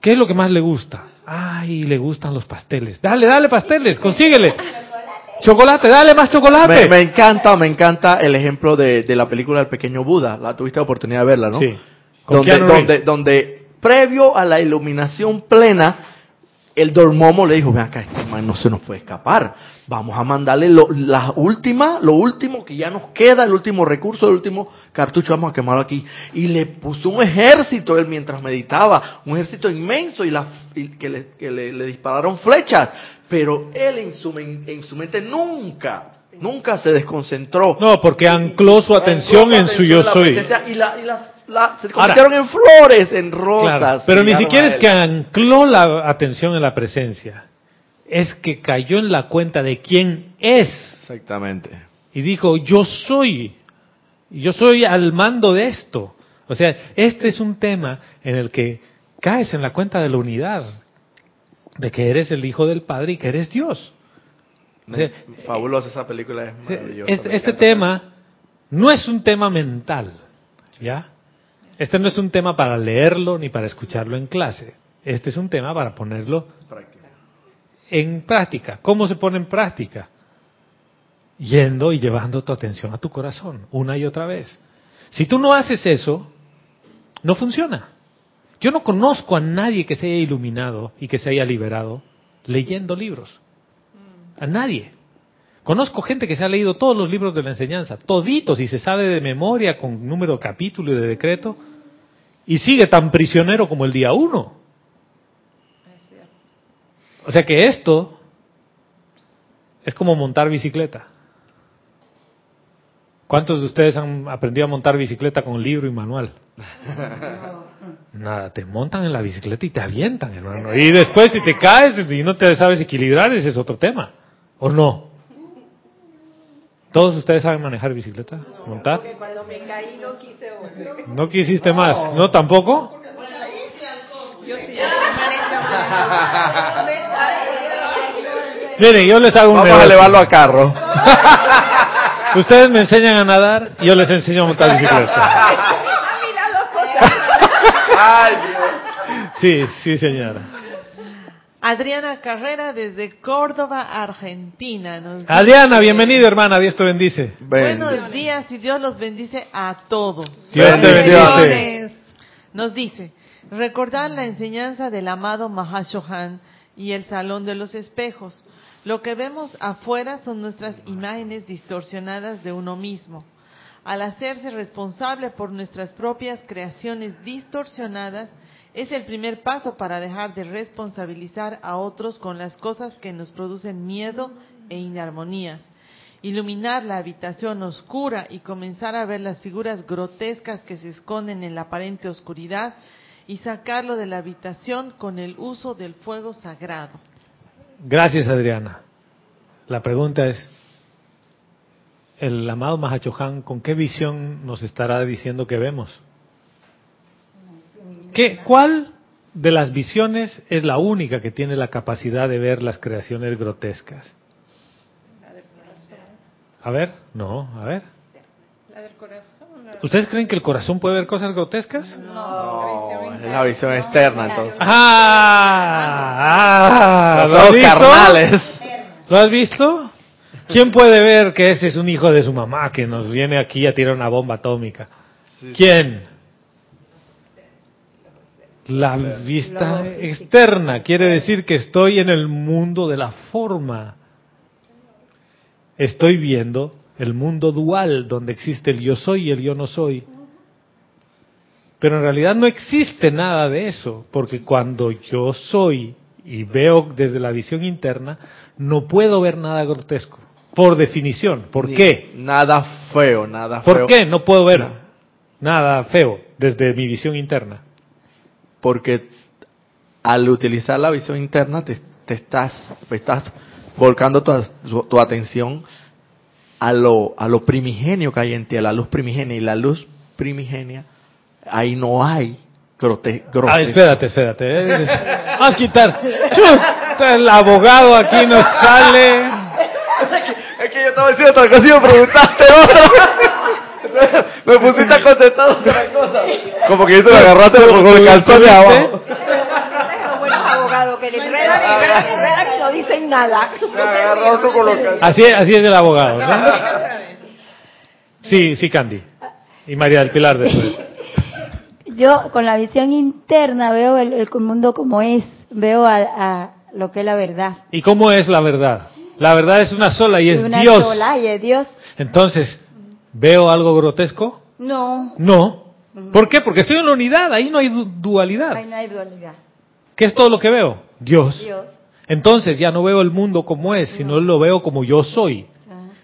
Speaker 1: ¿Qué es lo que más le gusta? Ay, le gustan los pasteles. Dale, dale pasteles, consíguele. Chocolate, dale más chocolate.
Speaker 5: Me, me encanta, me encanta el ejemplo de, de la película El Pequeño Buda. La tuviste la oportunidad de verla, ¿no?
Speaker 1: Sí.
Speaker 5: Donde, donde, donde previo a la iluminación plena, el dormomo le dijo, ven acá, este man no se nos puede escapar. Vamos a mandarle lo, la última, lo último que ya nos queda, el último recurso, el último cartucho, vamos a quemarlo aquí. Y le puso un ejército él mientras meditaba, un ejército inmenso y, la, y que, le, que le- le dispararon flechas. Pero él en su, en su mente nunca, nunca se desconcentró.
Speaker 1: No, porque ancló su atención en su yo
Speaker 5: la
Speaker 1: soy.
Speaker 5: Y, la, y la- la- se
Speaker 1: Ahora-
Speaker 5: convirtieron en flores, en rosas.
Speaker 1: Claro, pero ni siquiera es que ancló la atención en la presencia, es que cayó en la cuenta de quién es
Speaker 5: Exactamente.
Speaker 1: y dijo, yo soy, yo soy al mando de esto. O sea, este es un tema en el que caes en la cuenta de la unidad, de que eres el Hijo del Padre y que eres Dios. O sea,
Speaker 5: Fabulosa esa película, es maravillosa.
Speaker 1: este, este tema no es un tema mental, ¿ya? Este no es un tema para leerlo ni para escucharlo en clase. Este es un tema para ponerlo
Speaker 5: Práctica.
Speaker 1: en práctica. ¿Cómo se pone en práctica? Yendo y llevando tu atención a tu corazón una y otra vez. Si tú no haces eso, no funciona. Yo no conozco a nadie que se haya iluminado y que se haya liberado leyendo libros. A nadie. Conozco gente que se ha leído todos los libros de la enseñanza, toditos, y se sabe de memoria con número de capítulo y de decreto, y sigue tan prisionero como el día uno. O sea que esto es como montar bicicleta. ¿Cuántos de ustedes han aprendido a montar bicicleta con libro y manual? Nada, te montan en la bicicleta y te avientan, hermano. Y después si te caes y no te sabes equilibrar, ese es otro tema. ¿O no? ¿Todos ustedes saben manejar bicicleta? ¿Montar?
Speaker 2: Porque cuando me caí no quise volver.
Speaker 1: ¿No quisiste más? ¿No tampoco?
Speaker 3: Yo sí,
Speaker 1: Miren, yo les hago un
Speaker 5: Vamos a
Speaker 1: negocio.
Speaker 5: elevarlo a carro.
Speaker 1: Ustedes me enseñan a nadar y yo les enseño a montar bicicleta.
Speaker 2: Ah, mira, dos cosas.
Speaker 5: Ay, Dios.
Speaker 1: Sí, sí, señora.
Speaker 6: Adriana Carrera desde Córdoba, Argentina. Nos dice-
Speaker 1: Adriana, bienvenida, hermana. Dios te bendice.
Speaker 6: Buenos días y Dios los bendice a todos.
Speaker 1: Dios te bendice.
Speaker 6: Nos dice, recordar la enseñanza del amado Mahashohan y el salón de los espejos. Lo que vemos afuera son nuestras imágenes distorsionadas de uno mismo. Al hacerse responsable por nuestras propias creaciones distorsionadas, es el primer paso para dejar de responsabilizar a otros con las cosas que nos producen miedo e inarmonías. Iluminar la habitación oscura y comenzar a ver las figuras grotescas que se esconden en la aparente oscuridad y sacarlo de la habitación con el uso del fuego sagrado.
Speaker 1: Gracias, Adriana. La pregunta es, el amado Mahachohan, ¿con qué visión nos estará diciendo que vemos? ¿Qué, ¿Cuál de las visiones es la única que tiene la capacidad de ver las creaciones grotescas? A ver, no, a ver.
Speaker 3: La del corazón. la-
Speaker 1: ¿Ustedes creen que el corazón puede ver cosas grotescas?
Speaker 5: No, es la visión externa entonces.
Speaker 1: Ah, ah,
Speaker 5: Los
Speaker 1: ¿lo has visto?
Speaker 5: carnales.
Speaker 1: ¿Lo has visto? ¿Quién puede ver que ese es un hijo de su mamá que nos viene aquí a tirar una bomba atómica? ¿Quién? La vista externa quiere decir que estoy en el mundo de la forma. Estoy viendo el mundo dual donde existe el yo soy y el yo no soy. Pero en realidad no existe nada de eso, porque cuando yo soy y veo desde la visión interna, no puedo ver nada grotesco, por definición. ¿Por
Speaker 5: Ni-
Speaker 1: qué?
Speaker 5: Nada feo, nada
Speaker 1: ¿Por
Speaker 5: feo.
Speaker 1: qué no puedo ver nada feo desde mi visión interna?
Speaker 5: Porque al utilizar la visión interna te, te estás, estás volcando tu, tu- tu atención a lo, a lo primigenio que hay en ti, a la luz primigenia. Y la luz primigenia, ahí no hay grote,
Speaker 1: Ah,
Speaker 5: grotesco.
Speaker 1: espérate, espérate. eh, Vamos a quitar. El abogado aquí nos sale.
Speaker 5: Es que yo estaba diciendo otra cosa y me preguntaste otra. me pusiste a contestar otra cosa. Como que yo te lo agarraste con el calzón de abajo.
Speaker 2: Los buenos abogados que le enredan y no dicen nada.
Speaker 1: Así, así es el abogado, ¿no? Sí, sí, Candy. Y María del Pilar después.
Speaker 4: Yo con la visión interna veo el, el mundo como es, veo a, a lo que es la verdad.
Speaker 1: ¿Y cómo es la verdad? La verdad es una sola y es
Speaker 4: una
Speaker 1: Dios.
Speaker 4: sola y es Dios.
Speaker 1: Entonces, ¿veo algo grotesco?
Speaker 4: No,
Speaker 1: No. ¿Por qué? Porque estoy en la unidad, ahí no hay du- dualidad.
Speaker 4: ahí no hay dualidad.
Speaker 1: ¿Qué es todo lo que veo? Dios.
Speaker 4: Dios.
Speaker 1: Entonces ya no veo el mundo como es, sino lo veo como yo soy.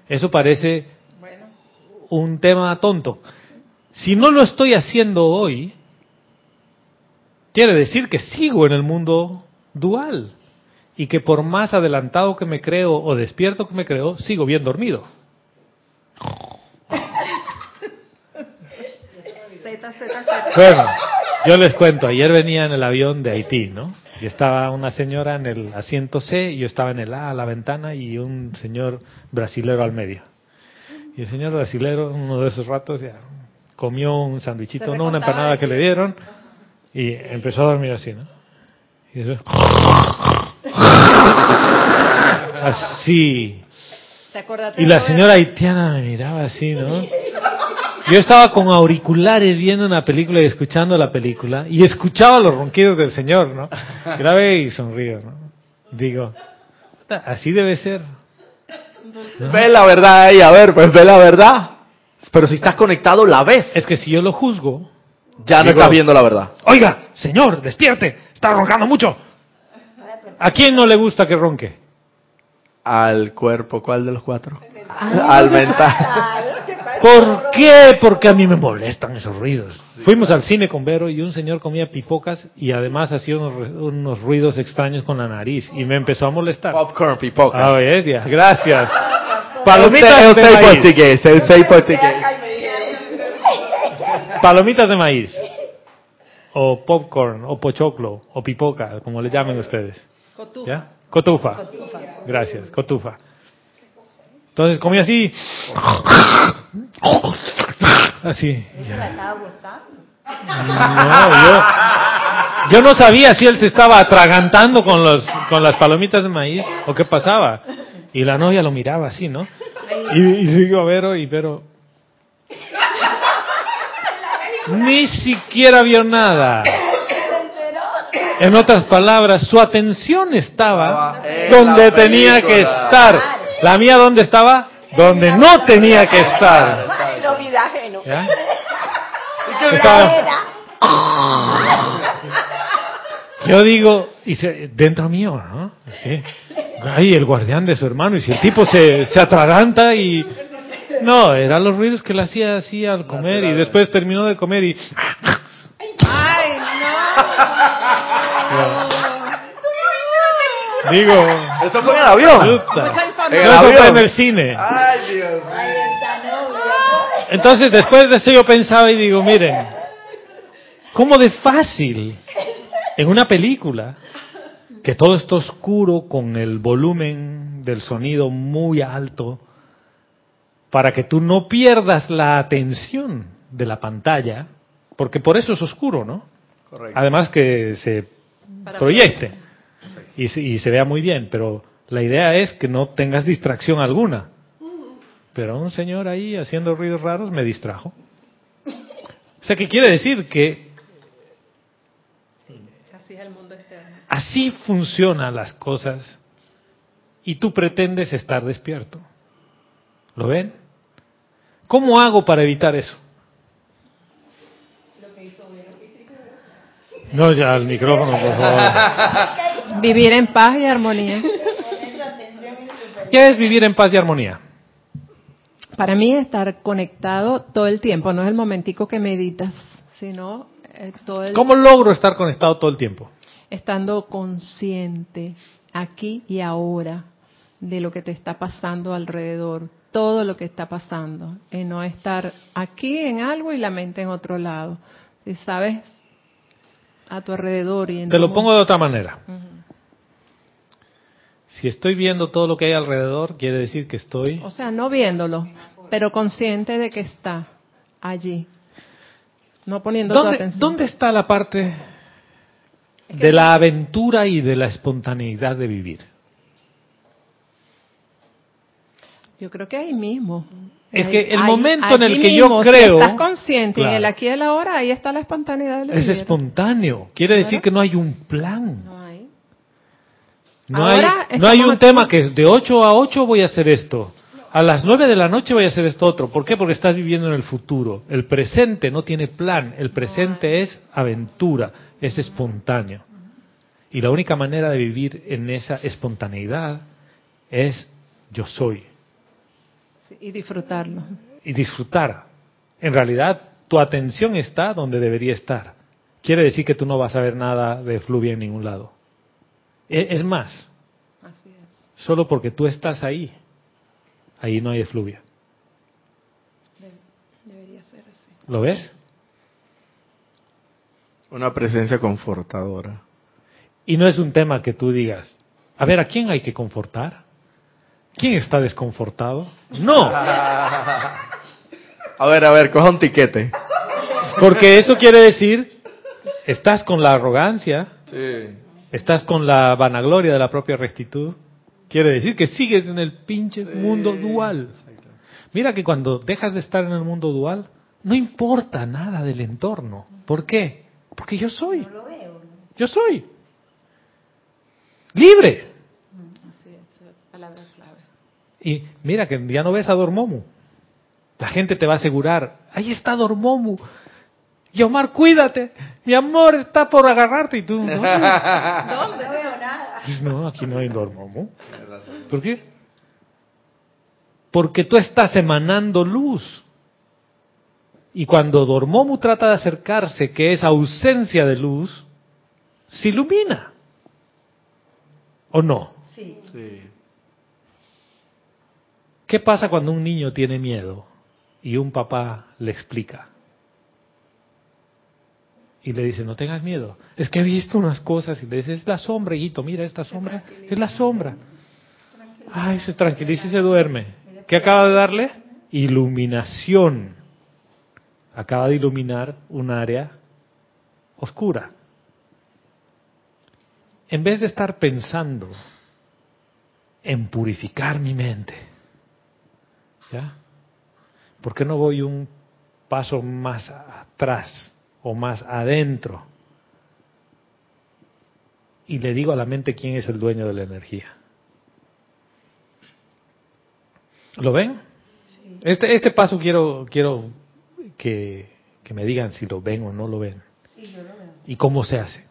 Speaker 1: Eso parece un tema tonto. Si no lo estoy haciendo hoy, quiere decir que sigo en el mundo dual y que por más adelantado que me creo o despierto que me creo, sigo bien dormido. Bueno, yo les cuento, ayer venía en el avión de Haití, ¿no? Y estaba una señora en el asiento C, y yo estaba en el A, a la ventana, y un señor brasilero al medio. Y el señor brasilero, uno de esos ratos, ya comió un sandwichito, no una empanada que le dieron, y empezó a dormir así, ¿no? Y eso... Así.
Speaker 3: ¿Te acordaste
Speaker 1: Y la señora haitiana me miraba así, ¿no? Yo estaba con auriculares viendo una película y escuchando la película y escuchaba los ronquidos del señor, ¿no? Grave y sonrío, ¿no? Digo, así debe ser.
Speaker 5: Ve la verdad ahí, a ver, pues ve la verdad. Pero si estás conectado, la ves.
Speaker 1: Es que si yo lo juzgo,
Speaker 5: Ya no
Speaker 1: Digo-
Speaker 5: estás viendo la verdad.
Speaker 1: oiga, señor, despierte, está roncando mucho. ¿A quién no le gusta que ronque?
Speaker 5: Al cuerpo, ¿cuál de los cuatro? Al mental.
Speaker 1: ¿Por qué? Porque a mí me molestan esos ruidos. Fuimos al cine con Vero y un señor comía pipocas y además hacía unos, unos ruidos extraños con la nariz y me empezó a molestar.
Speaker 5: Popcorn, pipoca.
Speaker 1: Ah. Ya, gracias. Palomitas
Speaker 5: sei, eu
Speaker 1: de Palomitas de maíz. O popcorn, o pochoclo, o pipoca, como le llamen ustedes. ¿Ya? Cotufa. Gracias, cotufa. Entonces comí así. Así. ya. No, yo, yo no sabía si él se estaba atragantando con, los, con las palomitas de maíz o qué pasaba. Y la novia lo miraba así, ¿no? Y, y siguió a Vero y Vero... Ni siquiera vio nada. En otras palabras, su atención estaba donde tenía que estar. ¿La mía dónde estaba? Donde no tenía que estar. Yo digo, y se- dentro mío, ¿no? Sí. Ay, el guardián de su hermano, y si el tipo se, se atraganta y... No, eran los ruidos que le hacía así al comer y después terminó de comer y...
Speaker 3: Ay,
Speaker 1: Digo...
Speaker 5: Esto fue en el avión.
Speaker 1: No.
Speaker 5: En el
Speaker 1: eso fue en el cine.
Speaker 5: Ay, Dios.
Speaker 1: Entonces, después de eso yo pensaba y digo, miren, ¿cómo de fácil en una película que todo está oscuro con el volumen del sonido muy alto para que tú no pierdas la atención de la pantalla, porque por eso es oscuro, ¿no?
Speaker 5: Correcto.
Speaker 1: Además que se proyecte y se, y se vea muy bien, pero la idea es que no tengas distracción alguna. Pero un señor ahí haciendo ruidos raros me distrajo. O sea, ¿qué quiere decir? Que
Speaker 3: Así es el mundo externo.
Speaker 1: así funcionan las cosas y tú pretendes estar despierto. ¿Lo ven? ¿Cómo hago para evitar eso? No, ya el micrófono, por favor.
Speaker 3: Vivir en paz y armonía.
Speaker 1: ¿Qué es vivir en paz y armonía?
Speaker 3: Para mí estar conectado todo el tiempo, no es el momentico que meditas, sino eh, todo el
Speaker 1: ¿Cómo logro estar conectado todo el tiempo?
Speaker 3: estando consciente aquí y ahora de lo que te está pasando alrededor, todo lo que está pasando, y no estar aquí en algo y la mente en otro lado. Si sabes a tu alrededor y en
Speaker 1: Te lo pongo de otra manera. Si estoy viendo todo lo que hay alrededor, quiere decir que estoy...
Speaker 3: O sea, no viéndolo, pero consciente de que está allí. No poniendo
Speaker 1: ¿Dónde,
Speaker 3: atención.
Speaker 1: dónde está la parte de la aventura y de la espontaneidad de vivir?
Speaker 3: Yo creo que ahí mismo.
Speaker 1: Es
Speaker 3: Ahí-
Speaker 1: que el
Speaker 3: ahí-
Speaker 1: momento en el que yo
Speaker 3: mismo, si
Speaker 1: creo-
Speaker 3: estás consciente y en el
Speaker 1: Claro.
Speaker 3: aquí y el ahora, ahí está la espontaneidad del
Speaker 1: Es espontáneo. Quiere decir
Speaker 3: Claro.
Speaker 1: que no hay un plan.
Speaker 3: No hay.
Speaker 1: No
Speaker 3: Ahora
Speaker 1: hay, no hay un
Speaker 3: aquí.
Speaker 1: tema que de 8 a 8 voy a hacer esto. A las 9 de la noche voy a hacer esto otro. ¿Por qué? Porque estás viviendo en el futuro. El presente no tiene plan. El presente es aventura, es espontáneo. Y la única manera de vivir en esa espontaneidad es yo soy.
Speaker 3: Y disfrutarlo.
Speaker 1: y disfrutar. En realidad, tu atención está donde debería estar. Quiere decir que tú no vas a ver nada de fluvia en ningún lado. E- Es más,
Speaker 3: Así es.
Speaker 1: solo porque tú estás ahí, ahí no hay efluvia.
Speaker 3: Debería ser así.
Speaker 1: ¿Lo ves?
Speaker 5: Una presencia confortadora.
Speaker 1: Y no es un tema que tú digas, a ver, ¿a quién hay que confortar? ¿Quién está desconfortado? No,
Speaker 5: A ver, a ver, coja un tiquete.
Speaker 1: porque eso quiere decir, estás con la arrogancia,
Speaker 5: Sí.
Speaker 1: estás con la vanagloria de la propia rectitud. Quiere decir que sigues en el pinche mundo dual. Mira que cuando dejas de estar en el mundo dual, no importa nada del entorno. ¿Por qué? Porque yo soy. Yo soy. Libre.
Speaker 3: Así es. Palabra clave.
Speaker 1: Y mira que ya no ves a Dormomu. La gente te va a asegurar, ahí está Dormomu. Y Omar, cuídate. Mi amor está por agarrarte. Y tú, no, Pues no, aquí no hay Dormomu. ¿Por qué? Porque tú estás emanando luz. Y cuando Dormomu trata de acercarse, que es ausencia de luz, se ilumina. ¿O no?
Speaker 4: Sí.
Speaker 5: Sí.
Speaker 1: ¿Qué pasa cuando un niño tiene miedo y un papá le explica? Y le dice, no tengas miedo. Es que he visto unas cosas y le dice, es la sombra, hijito, mira esta sombra, es la sombra. Ay, se tranquiliza y se duerme. ¿Qué acaba de darle? Iluminación. Acaba de iluminar un área oscura. En vez de estar pensando en purificar mi mente, ¿ya? ¿Por qué no voy un paso más atrás o más adentro? Y le digo a la mente quién es el dueño de la energía. ¿Lo ven? Este, este paso quiero, quiero que, que me digan si lo ven o no lo ven.
Speaker 4: Sí, yo lo veo.
Speaker 1: ¿Y cómo se hace?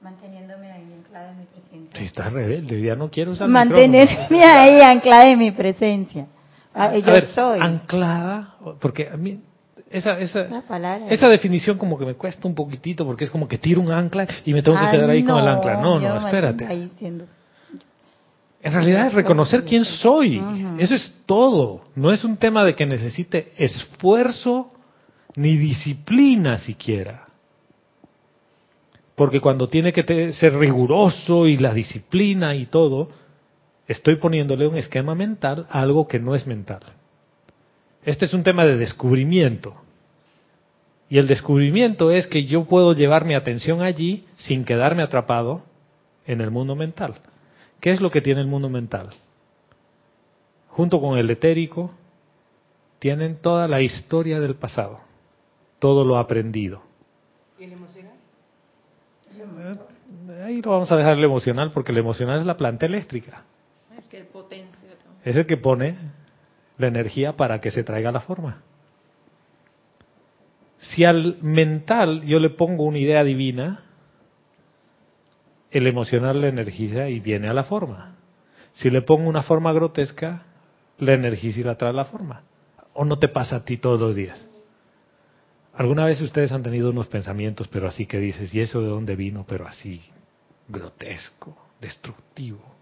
Speaker 4: Manteniéndome ahí anclada en mi presencia.
Speaker 1: Si está rebelde, ya no quiero usar.
Speaker 4: Mantenerme ahí anclada en mi presencia. Ah,
Speaker 1: A
Speaker 4: yo
Speaker 1: ver,
Speaker 4: soy.
Speaker 1: anclada, porque a mí esa, esa, esa definición como que me cuesta un poquitito porque es como que tiro un ancla y me tengo que
Speaker 4: Ah,
Speaker 1: quedar ahí con el
Speaker 4: no,
Speaker 1: ancla. No, no, espérate.
Speaker 4: ahí
Speaker 1: En realidad es reconocer quién soy. Eso es todo. No es un tema de que necesite esfuerzo ni disciplina siquiera. Porque cuando tiene que ser riguroso y la disciplina y todo, estoy poniéndole un esquema mental a algo que no es mental. Este es un tema de descubrimiento. Y el descubrimiento es que yo puedo llevar mi atención allí sin quedarme atrapado en el mundo mental. ¿Qué es lo que tiene el mundo mental? Junto con el etérico, tienen toda la historia del pasado, todo lo aprendido.
Speaker 2: ¿Y el emocional?
Speaker 1: Eh, Ahí lo vamos a dejar el emocional porque el emocional es la planta eléctrica.
Speaker 3: Es que potencia.
Speaker 1: Es el que pone la energía para que se traiga la forma. Si al mental yo le pongo una idea divina, el emocional la energiza y viene a la forma. Si le pongo una forma grotesca, la energiza y la trae a la forma. ¿O no te pasa a ti todos los días? ¿Alguna vez ustedes han tenido unos pensamientos, pero así que dices, ¿y eso de dónde vino? Pero así, grotesco, destructivo.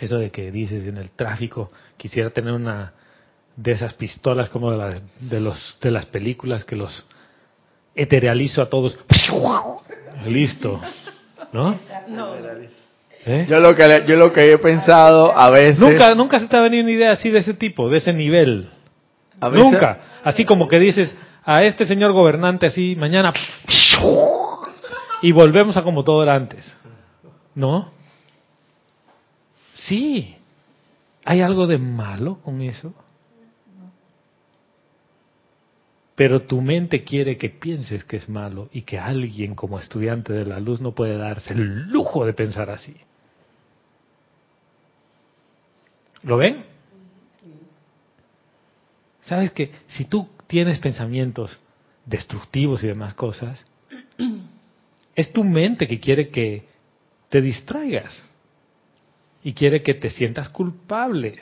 Speaker 1: Eso de que dices en el tráfico, quisiera tener una de esas pistolas como de las, de los, de las películas que los eterealizo a todos. Listo. ¿No? ¿Eh?
Speaker 5: Yo lo que yo lo que he pensado a veces
Speaker 1: Nunca, nunca se te ha venido una idea así de ese tipo, de ese nivel.
Speaker 5: a veces-
Speaker 1: Nunca. Así como que dices a este señor gobernante así, mañana y volvemos a como todo era antes. ¿No? Sí. ¿Hay algo de malo con eso? Pero tu mente quiere que pienses que es malo y que alguien como estudiante de la luz no puede darse el lujo de pensar así. ¿Lo ven? Sabes que si tú tienes pensamientos destructivos y demás cosas, es tu mente que quiere que te distraigas y quiere que te sientas culpable.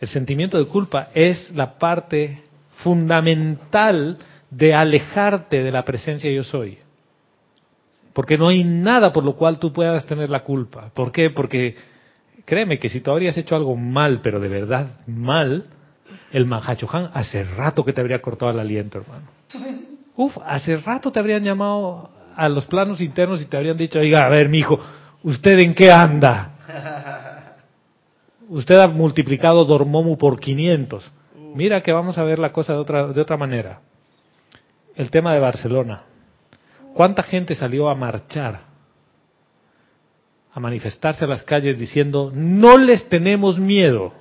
Speaker 1: El sentimiento de culpa es la parte fundamental de alejarte de la presencia yo soy. Porque no hay nada por lo cual tú puedas tener la culpa. ¿Por qué? Porque créeme que si tú habrías hecho algo mal, pero de verdad mal, el Mahachohan hace rato que te habría cortado el aliento, hermano. Uf, hace rato te habrían llamado a los planos internos y te habrían dicho, oiga, a ver, mijo, ¿usted en qué anda? Usted ha multiplicado Dormomu por 500. Mira que vamos a ver la cosa de otra, de otra manera. El tema de Barcelona. ¿Cuánta gente salió a marchar, a manifestarse a las calles diciendo, no les tenemos miedo?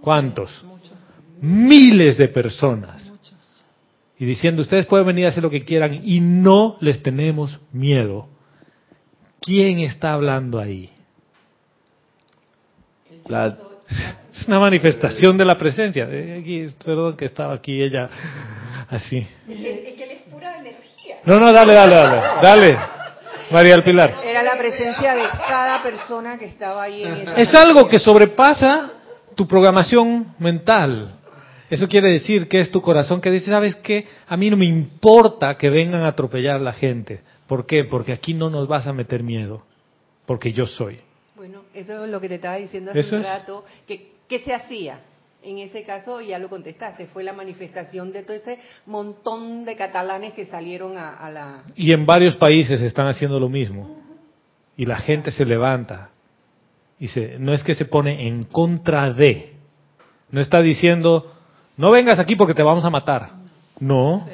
Speaker 1: ¿Cuántos? Miles de personas. Y diciendo, ustedes pueden venir a hacer lo que quieran y no les tenemos miedo. ¿Quién está hablando ahí?
Speaker 5: la-
Speaker 1: Es una manifestación de la presencia. Eh, aquí, perdón que estaba aquí ella así.
Speaker 2: Es que, es que él es pura energía.
Speaker 1: No, no, dale, dale, dale. Dale, María del Pilar.
Speaker 2: Era la presencia de cada persona que estaba ahí en esa
Speaker 1: Es algo que sobrepasa tu programación mental. Eso quiere decir que es tu corazón que dice, ¿sabes qué? A mí no me importa que vengan a atropellar a la gente. ¿Por qué? Porque aquí no nos vas a meter miedo. Porque yo soy.
Speaker 2: Bueno, eso es lo que te estaba diciendo hace
Speaker 1: Eso
Speaker 2: un
Speaker 1: es.
Speaker 2: rato. Que, ¿Qué se hacía? En ese caso ya lo contestaste, fue la manifestación de todo ese montón de catalanes que salieron a, a la...
Speaker 1: Y en varios países están haciendo lo mismo. Y la gente se levanta. Y se, no es que se pone en contra de. No está diciendo, no vengas aquí porque te vamos a matar. No.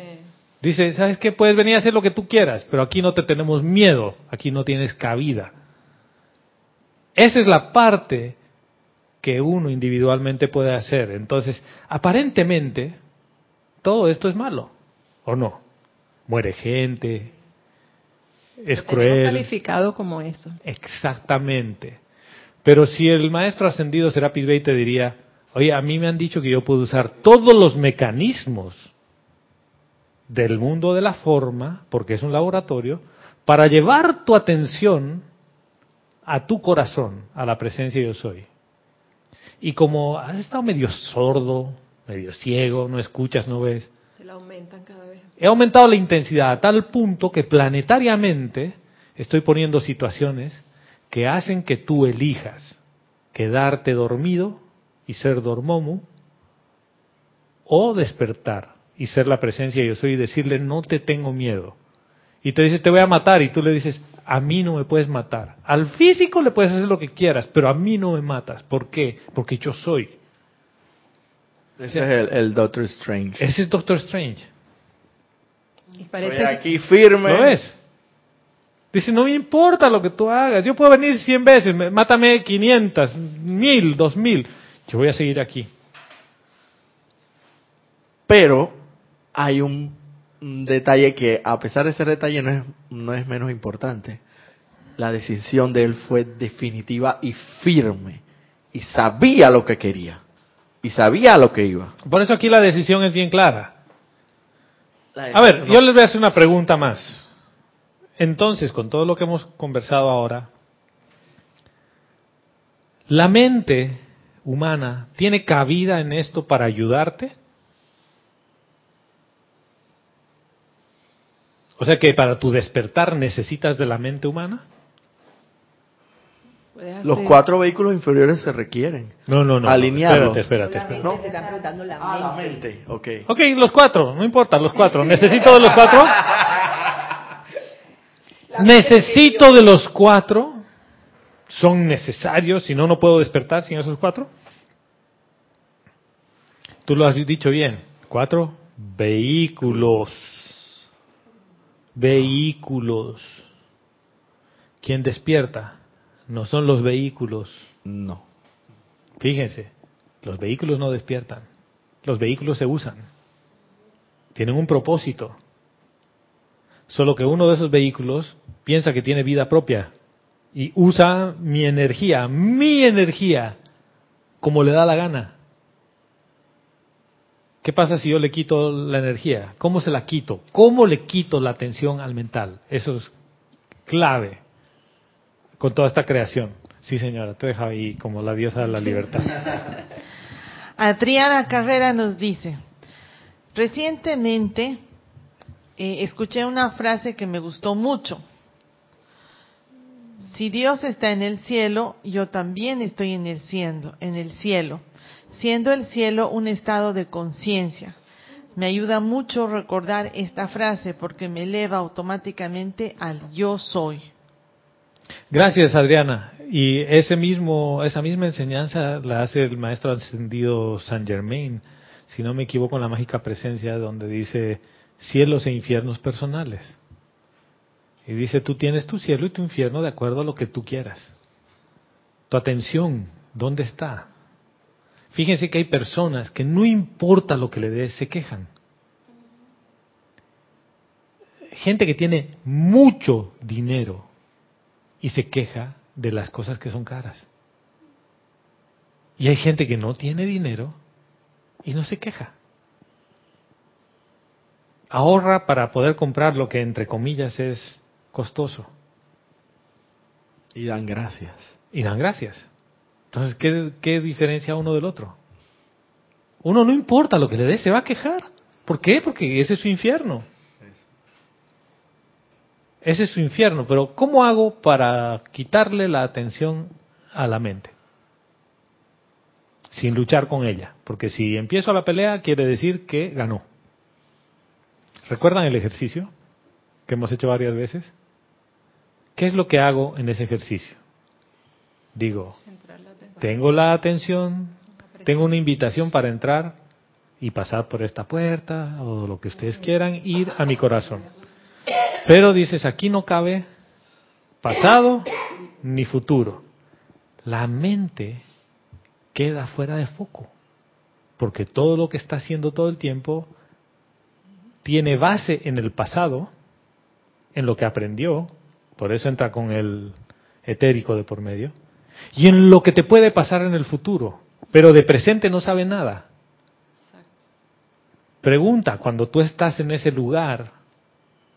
Speaker 1: Dice, ¿sabes qué? Puedes venir a hacer lo que tú quieras, pero aquí no te tenemos miedo. Aquí no tienes cabida. Esa es la parte que uno individualmente puede hacer. Entonces, aparentemente, todo esto es malo, ¿o no? Muere gente, es cruel.
Speaker 3: calificado como eso.
Speaker 1: Exactamente. Pero si el maestro ascendido Serapis Bey te diría, oye, a mí me han dicho que yo puedo usar todos los mecanismos del mundo de la forma, porque es un laboratorio, para llevar tu atención a tu corazón, a la presencia yo soy. Y como has estado medio sordo, medio ciego, no escuchas, no ves,
Speaker 3: Se la aumentan cada vez.
Speaker 1: He aumentado la intensidad a tal punto que planetariamente estoy poniendo situaciones que hacen que tú elijas quedarte dormido y ser dormomu o despertar y ser la presencia yo soy y decirle no te tengo miedo. Y te dice te voy a matar y tú le dices a mí no me puedes matar. Al físico le puedes hacer lo que quieras, pero a mí no me matas. ¿Por qué? Porque yo soy.
Speaker 5: Ese es el, el Doctor Strange.
Speaker 1: Ese es Doctor Strange.
Speaker 3: Y
Speaker 5: Estoy
Speaker 3: parece
Speaker 5: aquí firme.
Speaker 1: ¿Lo ves? Dice, no me importa lo que tú hagas. Yo puedo venir 100 veces, me- mátame 500, 1000, 2000. Yo voy a seguir aquí.
Speaker 5: Pero hay un, un detalle que, a pesar de ser detalle, no es, no es menos importante. La decisión de él fue definitiva y firme. Y sabía lo que quería. Y sabía lo que iba.
Speaker 1: Por eso aquí la decisión es bien clara.
Speaker 5: La
Speaker 1: A ver, yo les voy a hacer una pregunta más. Entonces, con todo lo que hemos conversado ahora, ¿la mente humana tiene cabida en esto para ayudarte? O sea que para tu despertar necesitas de la mente humana?
Speaker 5: Los cuatro vehículos inferiores se requieren.
Speaker 1: No, no, no. no.
Speaker 5: Alinearlos.
Speaker 1: Espérate, espérate, espérate.
Speaker 2: Se preguntando la mente.
Speaker 5: Ah, la mente. Ok.
Speaker 1: Ok, los cuatro, no importa, los cuatro. ¿Necesito de los cuatro? ¿Necesito de los cuatro? ¿Son necesarios? Si no, no puedo despertar sin esos cuatro. Tú lo has dicho bien. Cuatro vehículos. Vehículos. ¿Quién despierta? No son los vehículos.
Speaker 5: No.
Speaker 1: Fíjense, los vehículos no despiertan. Los vehículos se usan. Tienen un propósito. Solo que uno de esos vehículos piensa que tiene vida propia y usa mi energía, mi energía, como le da la gana. ¿Qué pasa si yo le quito la energía? ¿Cómo se la quito? ¿Cómo le quito la atención al mental? Eso es clave con toda esta creación. Sí, señora, te deja ahí como la diosa de la libertad.
Speaker 6: Adriana Carrera nos dice, recientemente eh, escuché una frase que me gustó mucho. Si Dios está en el cielo, yo también estoy en el cielo, en el cielo, siendo el cielo un estado de conciencia. Me ayuda mucho recordar esta frase porque me eleva automáticamente al yo soy.
Speaker 1: Gracias, Adriana. Y ese mismo, esa misma enseñanza la hace el maestro ascendido Saint Germain, si no me equivoco, en la mágica presencia, donde dice cielos e infiernos personales. Y dice, tú tienes tu cielo y tu infierno de acuerdo a lo que tú quieras. Tu atención, ¿dónde está? Fíjense que hay personas que no importa lo que le des, se quejan. Gente que tiene mucho dinero y se queja de las cosas que son caras. Y hay gente que no tiene dinero y no se queja. Ahorra para poder comprar lo que entre comillas es costoso.
Speaker 5: Y dan gracias.
Speaker 1: Y dan gracias. Entonces, ¿qué, diferencia uno del otro? Uno no importa lo que le dé, se va a quejar. ¿Por qué? Porque ese es su infierno. Ese es su infierno. Pero ¿cómo hago para quitarle la atención a la mente? Sin luchar con ella. Porque si empiezo la pelea, quiere decir que ganó. ¿Recuerdan el ejercicio que hemos hecho varias veces? ¿Qué es lo que hago en ese ejercicio? Digo, tengo la atención, tengo una invitación para entrar y pasar por esta puerta o lo que ustedes quieran, ir a mi corazón. Pero dices, aquí no cabe pasado ni futuro. La mente queda fuera de foco, porque todo lo que está haciendo todo el tiempo tiene base en el pasado, en lo que aprendió, por eso entra con el etérico de por medio, y en lo que te puede pasar en el futuro, pero de presente no sabe nada. Pregunta, cuando tú estás en ese lugar,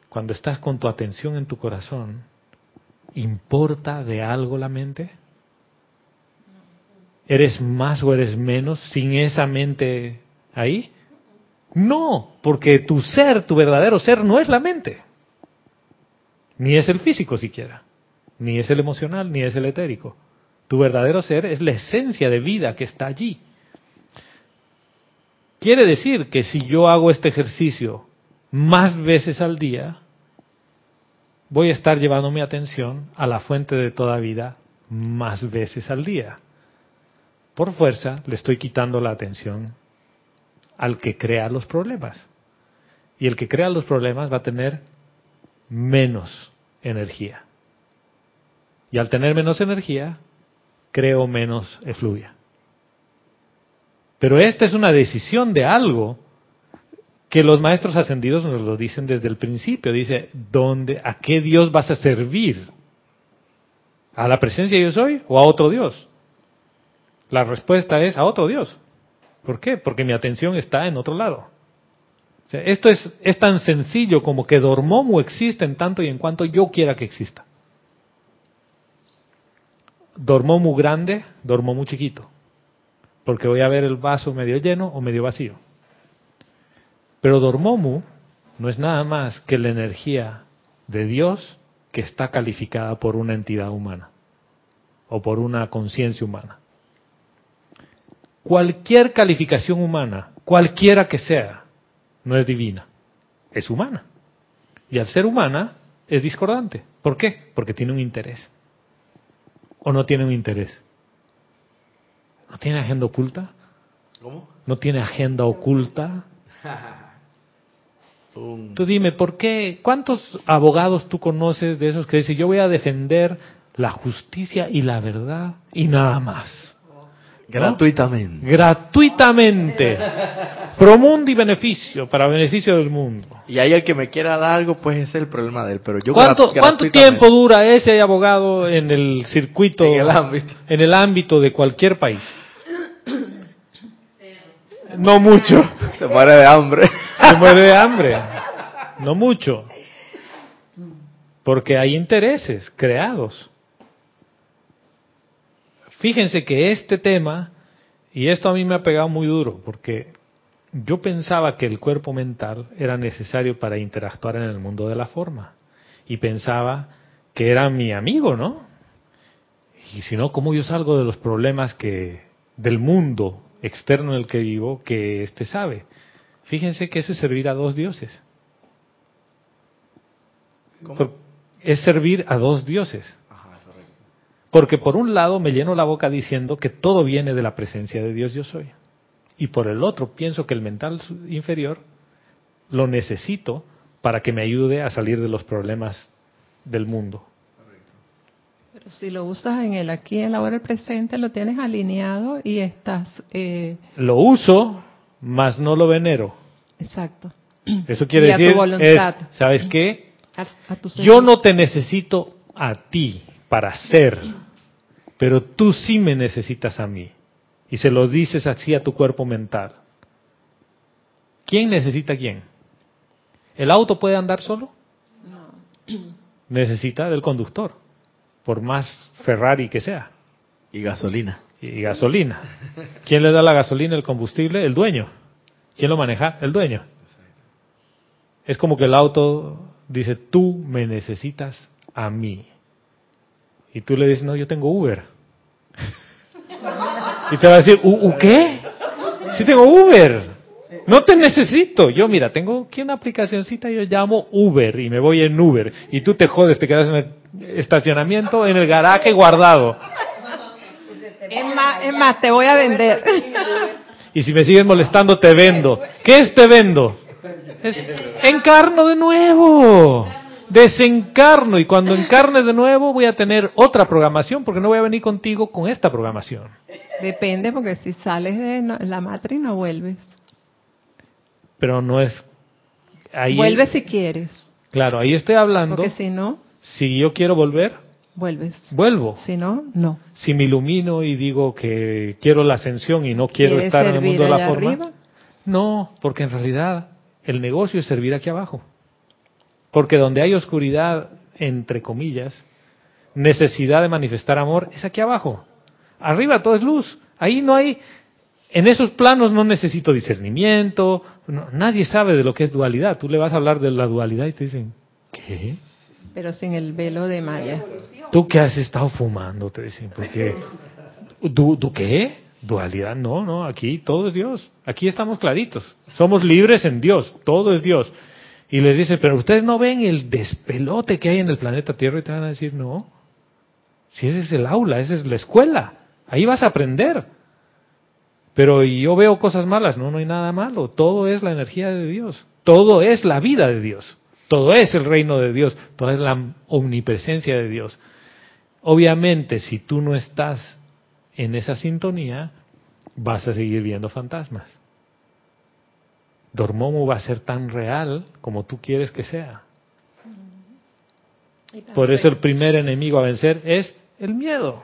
Speaker 1: cuando estás con tu atención en tu corazón, ¿importa de algo la mente? ¿Eres más o eres menos sin esa mente ahí? No, porque tu ser, tu verdadero ser, no es la mente. Ni es el físico siquiera. Ni es el emocional, ni es el etérico. Tu verdadero ser es la esencia de vida que está allí. Quiere decir que si yo hago este ejercicio más veces al día, voy a estar llevando mi atención a la fuente de toda vida más veces al día. Por fuerza le estoy quitando la atención al que crea los problemas. Y el que crea los problemas va a tener menos energía. Y al tener menos energía, creo menos efluvia. Pero esta es una decisión de algo que los maestros ascendidos nos lo dicen desde el principio. Dice, ¿dónde, ¿a qué Dios vas a servir? ¿A la presencia yo soy o a otro Dios? La respuesta es a otro Dios. ¿Por qué? Porque mi atención está en otro lado. esto es, es tan sencillo como que Dormomu existe en tanto y en cuanto yo quiera que exista. Dormomu grande, Dormomu chiquito. Porque voy a ver el vaso medio lleno o medio vacío. Pero Dormomu no es nada más que la energía de Dios que está calificada por una entidad humana o por una conciencia humana. Cualquier calificación humana, cualquiera que sea, no es divina, es humana. Y al ser humana es discordante. ¿Por qué? Porque tiene un interés. ¿O no tiene un interés? ¿No tiene agenda oculta?
Speaker 5: ¿Cómo?
Speaker 1: ¿No tiene agenda oculta? Tú dime, ¿por qué? ¿Cuántos abogados tú conoces de esos que dicen, yo voy a defender la justicia y la verdad y nada más?
Speaker 5: Gratuitamente.
Speaker 1: Gratuitamente. Promundo y beneficio, para beneficio del mundo.
Speaker 5: Y hay el que me quiera dar algo, pues ese es el problema de él. Pero yo
Speaker 1: ¿Cuánto,
Speaker 5: grat-
Speaker 1: ¿cuánto
Speaker 5: gratuitamente.
Speaker 1: tiempo dura ese abogado en el circuito,
Speaker 5: En el ámbito.
Speaker 1: en el ámbito de cualquier país? No mucho.
Speaker 5: Se muere de hambre.
Speaker 1: Se muere de hambre. No mucho. Porque hay intereses creados. Fíjense que este tema, y esto a mí me ha pegado muy duro, porque yo pensaba que el cuerpo mental era necesario para interactuar en el mundo de la forma. Y pensaba que era mi amigo, ¿no? Y si no, ¿cómo yo salgo de los problemas que del mundo externo en el que vivo que éste sabe? Fíjense que eso es servir a dos dioses. Es servir a dos dioses. Porque por un lado me lleno la boca diciendo que todo viene de la presencia de Dios yo soy. Y por el otro pienso que el mental inferior lo necesito para que me ayude a salir de los problemas del mundo.
Speaker 3: Pero si lo usas en el aquí, en la hora, presente, lo tienes alineado y estás... eh,
Speaker 1: Lo uso, mas no lo venero.
Speaker 3: exacto.
Speaker 1: Eso quiere
Speaker 3: Y a tu
Speaker 1: decir,
Speaker 3: voluntad.
Speaker 1: es, ¿sabes qué?
Speaker 3: A, a tu
Speaker 1: Yo no te necesito a ti para ser, pero tú sí me necesitas a mí. Y se lo dices así a tu cuerpo mental. ¿Quién necesita a quién? ¿El auto puede andar solo? Necesita del conductor, por más Ferrari que sea.
Speaker 5: Y gasolina.
Speaker 1: y gasolina. ¿Quién le da la gasolina, el combustible? El dueño. ¿Quién lo maneja? El dueño. Es como que el auto dice, tú me necesitas a mí. Y tú le dices, no, yo tengo Uber. Y te va a decir, ¿U, ¿U qué? Sí tengo Uber. No te necesito. Yo, mira, tengo aquí una aplicacioncita, yo llamo Uber y me voy en Uber. Y tú te jodes, te quedas en el estacionamiento, en el garaje guardado.
Speaker 3: Es más, es más, te voy a vender.
Speaker 1: Y si me sigues molestando, te vendo. ¿Qué es te vendo? Es encarno de nuevo. Desencarno. Y cuando encarne de nuevo, voy a tener otra programación, porque no voy a venir contigo con esta programación.
Speaker 3: Depende, porque si sales de la matriz no vuelves.
Speaker 1: Pero no es. Ahí,
Speaker 3: Vuelves si quieres,
Speaker 1: Claro, ahí estoy hablando.
Speaker 3: porque si no,
Speaker 1: Si yo quiero volver,
Speaker 3: vuelves.
Speaker 1: vuelvo.
Speaker 3: Si no, no.
Speaker 1: Si me ilumino y digo que quiero la ascensión y no quiero
Speaker 3: ¿Quieres
Speaker 1: estar en el mundo de la forma,
Speaker 3: arriba?
Speaker 1: no, porque en realidad el negocio es servir aquí abajo. Porque donde hay oscuridad, entre comillas, necesidad de manifestar amor, es aquí abajo. Arriba todo es luz. Ahí no hay, en esos planos no necesito discernimiento, no- nadie sabe de lo que es dualidad. Tú le vas a hablar de la dualidad y te dicen, ¿qué?
Speaker 3: Pero sin el velo de Maya.
Speaker 1: ¿Tú qué has estado fumando? Te dicen, porque ¿tú, ¿tú qué? Dualidad, no, no, aquí todo es Dios. Aquí estamos claritos. Somos libres en Dios, todo es Dios. Y les dice, pero ustedes no ven el despelote que hay en el planeta Tierra y te van a decir, no. Si ese es el aula, esa es la escuela, ahí vas a aprender. Pero yo veo cosas malas, no, no hay nada malo. Todo es la energía de Dios. Todo es la vida de Dios. Todo es el reino de Dios. Toda es la omnipresencia de Dios. Obviamente, si tú no estás en esa sintonía, vas a seguir viendo fantasmas. Dormomu va a ser tan real como tú quieres que sea. Por eso el primer enemigo a vencer es el miedo.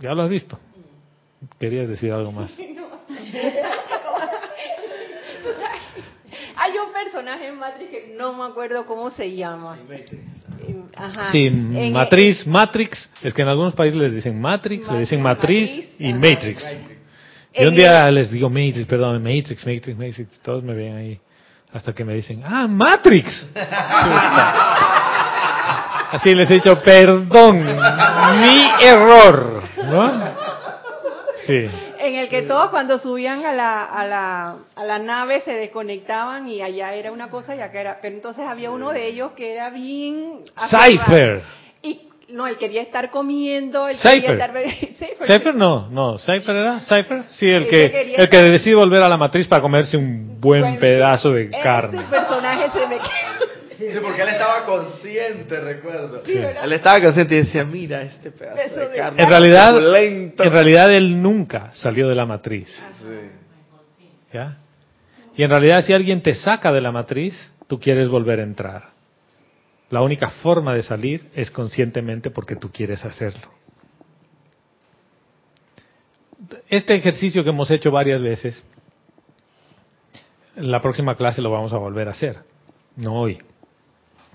Speaker 1: Ya lo has visto. Querías decir algo más.
Speaker 2: Hay un personaje en Matrix que no me acuerdo cómo se llama. Ajá.
Speaker 1: Sí,
Speaker 2: En-
Speaker 1: matriz, Matrix, es que en algunos países les dicen Matrix, le dicen matriz
Speaker 2: Matriz,
Speaker 1: y
Speaker 2: ajá.
Speaker 1: Matrix. Y un día
Speaker 2: el-
Speaker 1: les digo Matrix, perdón, Matrix, Matrix, Matrix, todos me ven ahí, hasta que me dicen, ah, Matrix. Así les he dicho, perdón, mi error, ¿no? Sí,
Speaker 2: En el que todos cuando subían a la, a la, a la nave se desconectaban y allá era una cosa y acá era. Pero entonces había uno de ellos que era bien.
Speaker 1: Cypher.
Speaker 2: Y no, él quería estar comiendo, él
Speaker 1: Cypher.
Speaker 2: quería estar. Cypher.
Speaker 1: ¿Cypher no? No, ¿Cypher era? ¿Cypher? Sí, el
Speaker 2: Ese
Speaker 1: que, el que decide volver a la matriz para comerse un buen
Speaker 2: Bueno,
Speaker 1: pedazo de
Speaker 2: ese
Speaker 1: carne.
Speaker 2: personaje se me
Speaker 5: Sí, porque él estaba consciente, recuerdo.
Speaker 1: Sí.
Speaker 5: Él estaba consciente y decía, mira este pedazo
Speaker 2: Eso
Speaker 5: de carne.
Speaker 1: En realidad,
Speaker 5: suculento".
Speaker 1: en realidad él nunca salió de la matriz.
Speaker 5: Sí.
Speaker 1: ¿ya? Y en realidad si alguien te saca de la matriz, tú quieres volver a entrar. La única forma de salir es conscientemente porque tú quieres hacerlo. Este ejercicio que hemos hecho varias veces, en la próxima clase lo vamos a volver a hacer, no hoy,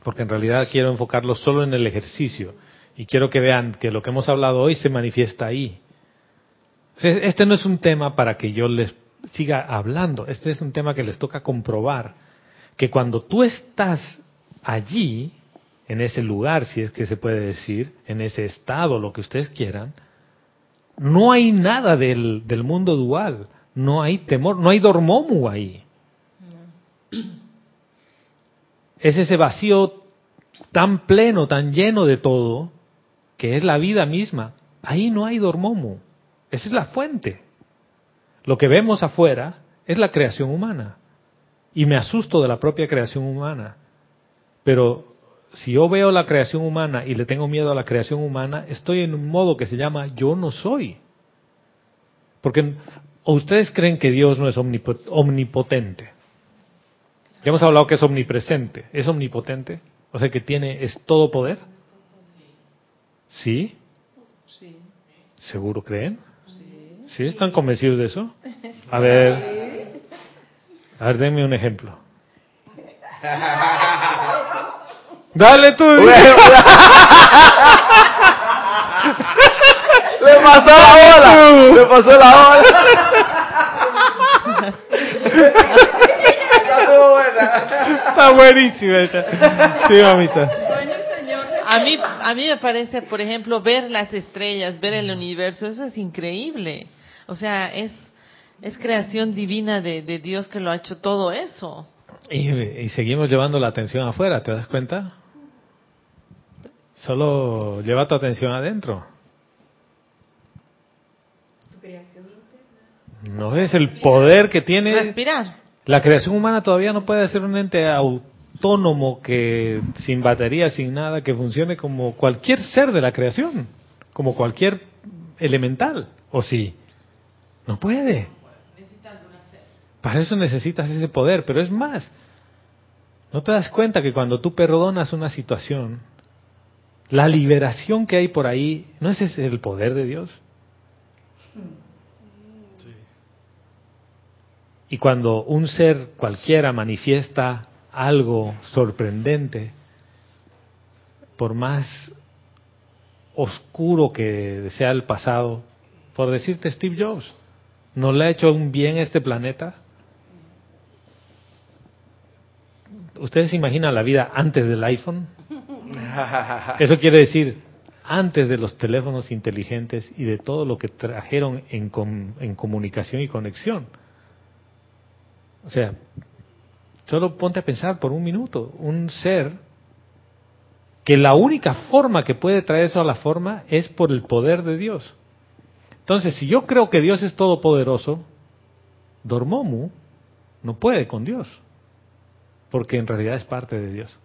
Speaker 1: porque en realidad quiero enfocarlo solo en el ejercicio. Y quiero que vean que lo que hemos hablado hoy se manifiesta ahí. Este no es un tema para que yo les siga hablando, este es un tema que les toca comprobar, que cuando tú estás allí, en ese lugar, si es que se puede decir, en ese estado, lo que ustedes quieran, no hay nada del, del mundo dual, no hay temor, no hay dormomu ahí. Es ese vacío tan pleno, tan lleno de todo, que es la vida misma. Ahí no hay dormomu. Esa es la fuente. Lo que vemos afuera es la creación humana. Y me asusto de la propia creación humana. Pero si yo veo la creación humana y le tengo miedo a la creación humana, estoy en un modo que se llama yo no soy. Porque ¿o ustedes creen que Dios no es omnipo- omnipotente. Ya hemos hablado que es omnipresente. ¿Es omnipotente? O sea que tiene, es todo poder. ¿Sí?
Speaker 3: Sí.
Speaker 1: ¿Seguro creen? ¿Sí? ¿Están convencidos de eso? A ver, a ver, denme un ejemplo. Dale tú.
Speaker 5: Le pasó la ola. Le pasó la ola. Buena.
Speaker 1: Está buenísima esa. Sí, mamita.
Speaker 6: A mí, a mí me parece, por ejemplo, ver las estrellas, ver el universo, eso es increíble. O sea, es, es creación divina de, de Dios que lo ha hecho todo eso.
Speaker 1: Y, y seguimos llevando la atención afuera, ¿te das cuenta? Solo lleva tu atención adentro. No es el poder que tiene.
Speaker 6: Respirar.
Speaker 1: La creación humana todavía no puede ser un ente autónomo que sin batería, sin nada, que funcione como cualquier ser de la creación, como cualquier elemental. ¿O sí? No puede. Para eso necesitas ese poder, pero es más. ¿No te das cuenta que cuando tú perdonas una situación, la liberación que hay por ahí, ¿no es ese el poder de Dios? Y cuando un ser cualquiera manifiesta algo sorprendente, por más oscuro que sea el pasado, por decirte Steve Jobs, ¿no le ha hecho un bien a este planeta? ¿Ustedes se imaginan la vida antes del iPhone? Eso quiere decir antes de los teléfonos inteligentes y de todo lo que trajeron en, com- en comunicación y conexión. O sea, solo ponte a pensar por un minuto, un ser que la única forma que puede traer eso a la forma es por el poder de Dios. Entonces, si yo creo que Dios es todopoderoso, Dormomu no puede con Dios, porque en realidad es parte de Dios.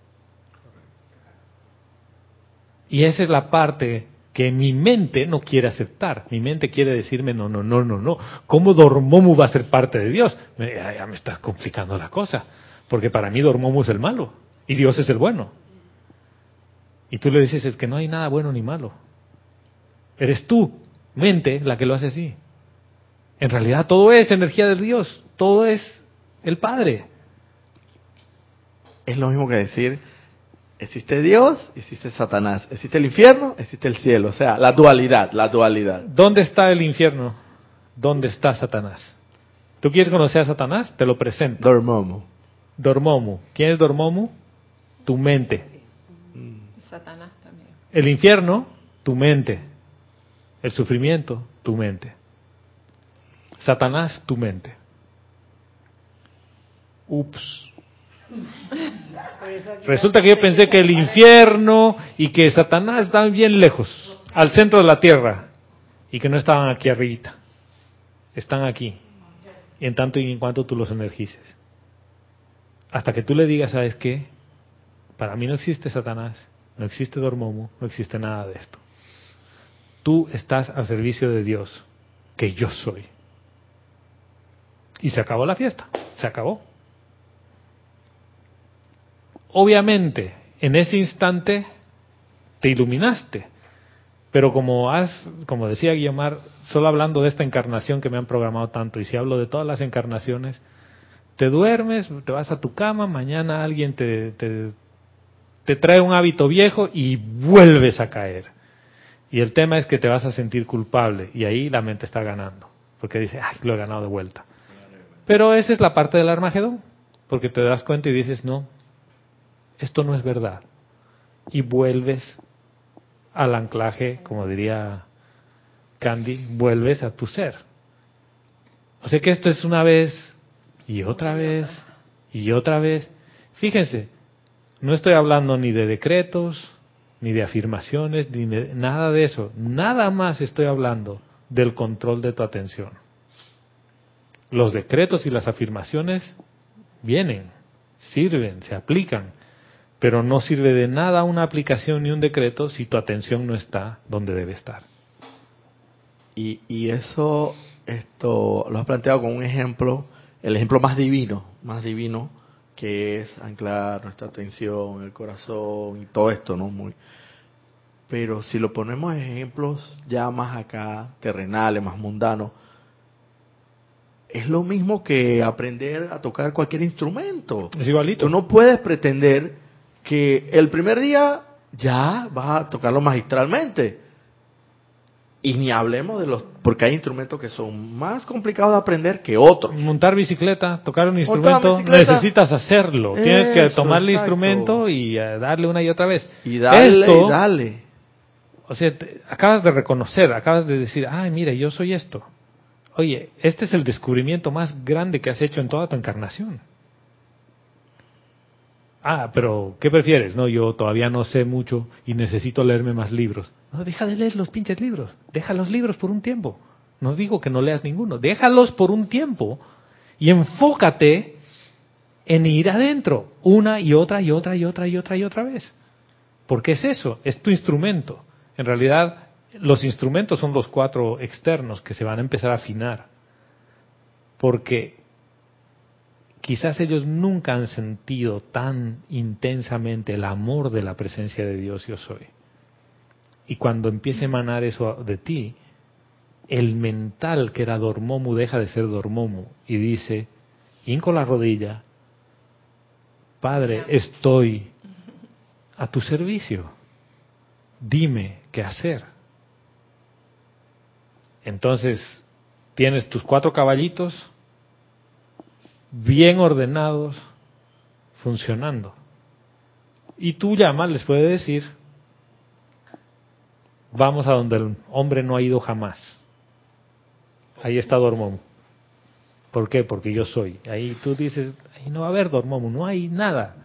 Speaker 1: Y esa es la parte que mi mente no quiere aceptar. Mi mente quiere decirme, no, no, no, no, no. ¿Cómo Dormomu va a ser parte de Dios? Ya me estás complicando la cosa. Porque para mí Dormomu es el malo y Dios es el bueno. Y tú le dices, es que no hay nada bueno ni malo. Eres tú, mente, la que lo hace así. En realidad todo es energía de Dios, todo es el Padre.
Speaker 5: Es lo mismo que decir, existe Dios, existe Satanás, existe el infierno, existe el cielo. O sea, la dualidad, la dualidad.
Speaker 1: ¿Dónde está el infierno? ¿Dónde está Satanás? ¿Tú quieres conocer a Satanás? Te lo presento.
Speaker 5: Dormomo.
Speaker 1: Dormomu. ¿Quién es Dormomu? Tu mente.
Speaker 3: Satanás también.
Speaker 1: El infierno, tu mente. El sufrimiento, tu mente. Satanás, tu mente. Ups. Resulta que yo pensé que el infierno y que Satanás estaban bien lejos, al centro de la tierra, y que no estaban aquí arribita. Están aquí, en tanto y en cuanto tú los energices. Hasta que tú le digas, ¿sabes qué? Para mí no existe Satanás, no existe Dormomu, no existe nada de esto. Tú estás al servicio de Dios, que yo soy. Y se acabó la fiesta, se acabó. Obviamente, en ese instante te iluminaste, pero como has, como decía Guiomar, solo hablando de esta encarnación que me han programado tanto, y si hablo de todas las encarnaciones, te duermes, te vas a tu cama, mañana alguien te, te, te trae un hábito viejo y vuelves a caer. Y el tema es que te vas a sentir culpable, y ahí la mente está ganando, porque dice, ay, lo he ganado de vuelta. Pero esa es la parte del Armagedón, porque te das cuenta y dices, no, esto no es verdad. Y vuelves al anclaje, como diría Candy, vuelves a tu ser. O sea que esto es una vez y otra vez y otra vez. Fíjense, no estoy hablando ni de decretos, ni de afirmaciones, ni de nada de eso. Nada más estoy hablando del control de tu atención. Los decretos y las afirmaciones vienen, sirven, se aplican, pero no sirve de nada una aplicación ni un decreto si tu atención no está donde debe estar.
Speaker 5: Y, y eso esto lo has planteado con un ejemplo, el ejemplo más divino, más divino, que es anclar nuestra atención, el corazón y todo esto, ¿no? Muy. Pero si lo ponemos en ejemplos ya más acá, terrenales, más mundanos, es lo mismo que aprender a tocar cualquier instrumento.
Speaker 1: Es igualito.
Speaker 5: Tú no puedes pretender que el primer día ya vas a tocarlo magistralmente. Y ni hablemos de los, porque hay instrumentos que son más complicados de aprender que otros.
Speaker 1: Montar bicicleta, tocar un instrumento,
Speaker 5: bicicleta.
Speaker 1: necesitas hacerlo. Tienes que tomar el instrumento y eh, darle una y otra vez.
Speaker 5: Y dale,
Speaker 1: Esto,
Speaker 5: y dale.
Speaker 1: o sea, te- acabas de reconocer, acabas de decir, ay, mira, yo soy esto. Oye, este es el descubrimiento más grande que has hecho en toda tu encarnación. Ah, pero ¿qué prefieres? No, yo todavía no sé mucho y necesito leerme más libros. No, deja de leer los pinches libros. Deja los libros por un tiempo. No digo que no leas ninguno. Déjalos por un tiempo y enfócate en ir adentro una y otra y otra y otra y otra y otra vez. Porque es eso, es tu instrumento. En realidad, los instrumentos son los cuatro externos que se van a empezar a afinar. Porque quizás ellos nunca han sentido tan intensamente el amor de la presencia de Dios yo soy. Y cuando empiece a emanar eso de ti, el mental que era Dormomu deja de ser Dormomu y dice, hinco la rodilla, Padre, estoy a tu servicio. Dime qué hacer. Entonces, tienes tus cuatro caballitos bien ordenados, funcionando. Y tú llamas, les puedes decir, vamos a donde el hombre no ha ido jamás. Ahí está Dormomu. ¿Por qué? Porque yo soy. Ahí tú dices, ahí no va a haber Dormomu, no hay nada.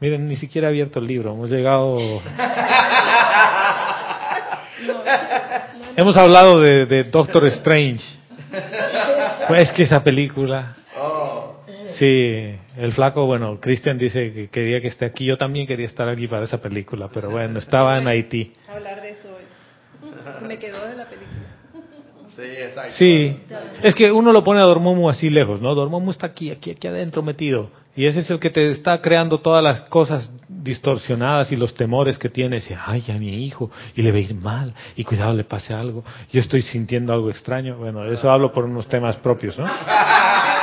Speaker 1: Miren, ni siquiera he abierto el libro, hemos llegado... Hemos hablado de, de Doctor Strange. Pues es que esa película... Sí, el flaco, bueno, Christian dice que quería que esté aquí. Yo también quería estar aquí para esa película, pero bueno, estaba en Haití.
Speaker 3: Hablar de eso hoy. Me quedó de la película.
Speaker 5: Sí, exacto.
Speaker 1: Sí, es que uno lo pone a Dormomu así lejos, ¿no? Dormomu está aquí, aquí, aquí adentro metido. Y ese es el que te está creando todas las cosas distorsionadas y los temores que tienes. Y, ay, a mi hijo, y le ir mal, y cuidado le pase algo. Yo estoy sintiendo algo extraño. Bueno, eso hablo por unos temas propios, ¿no?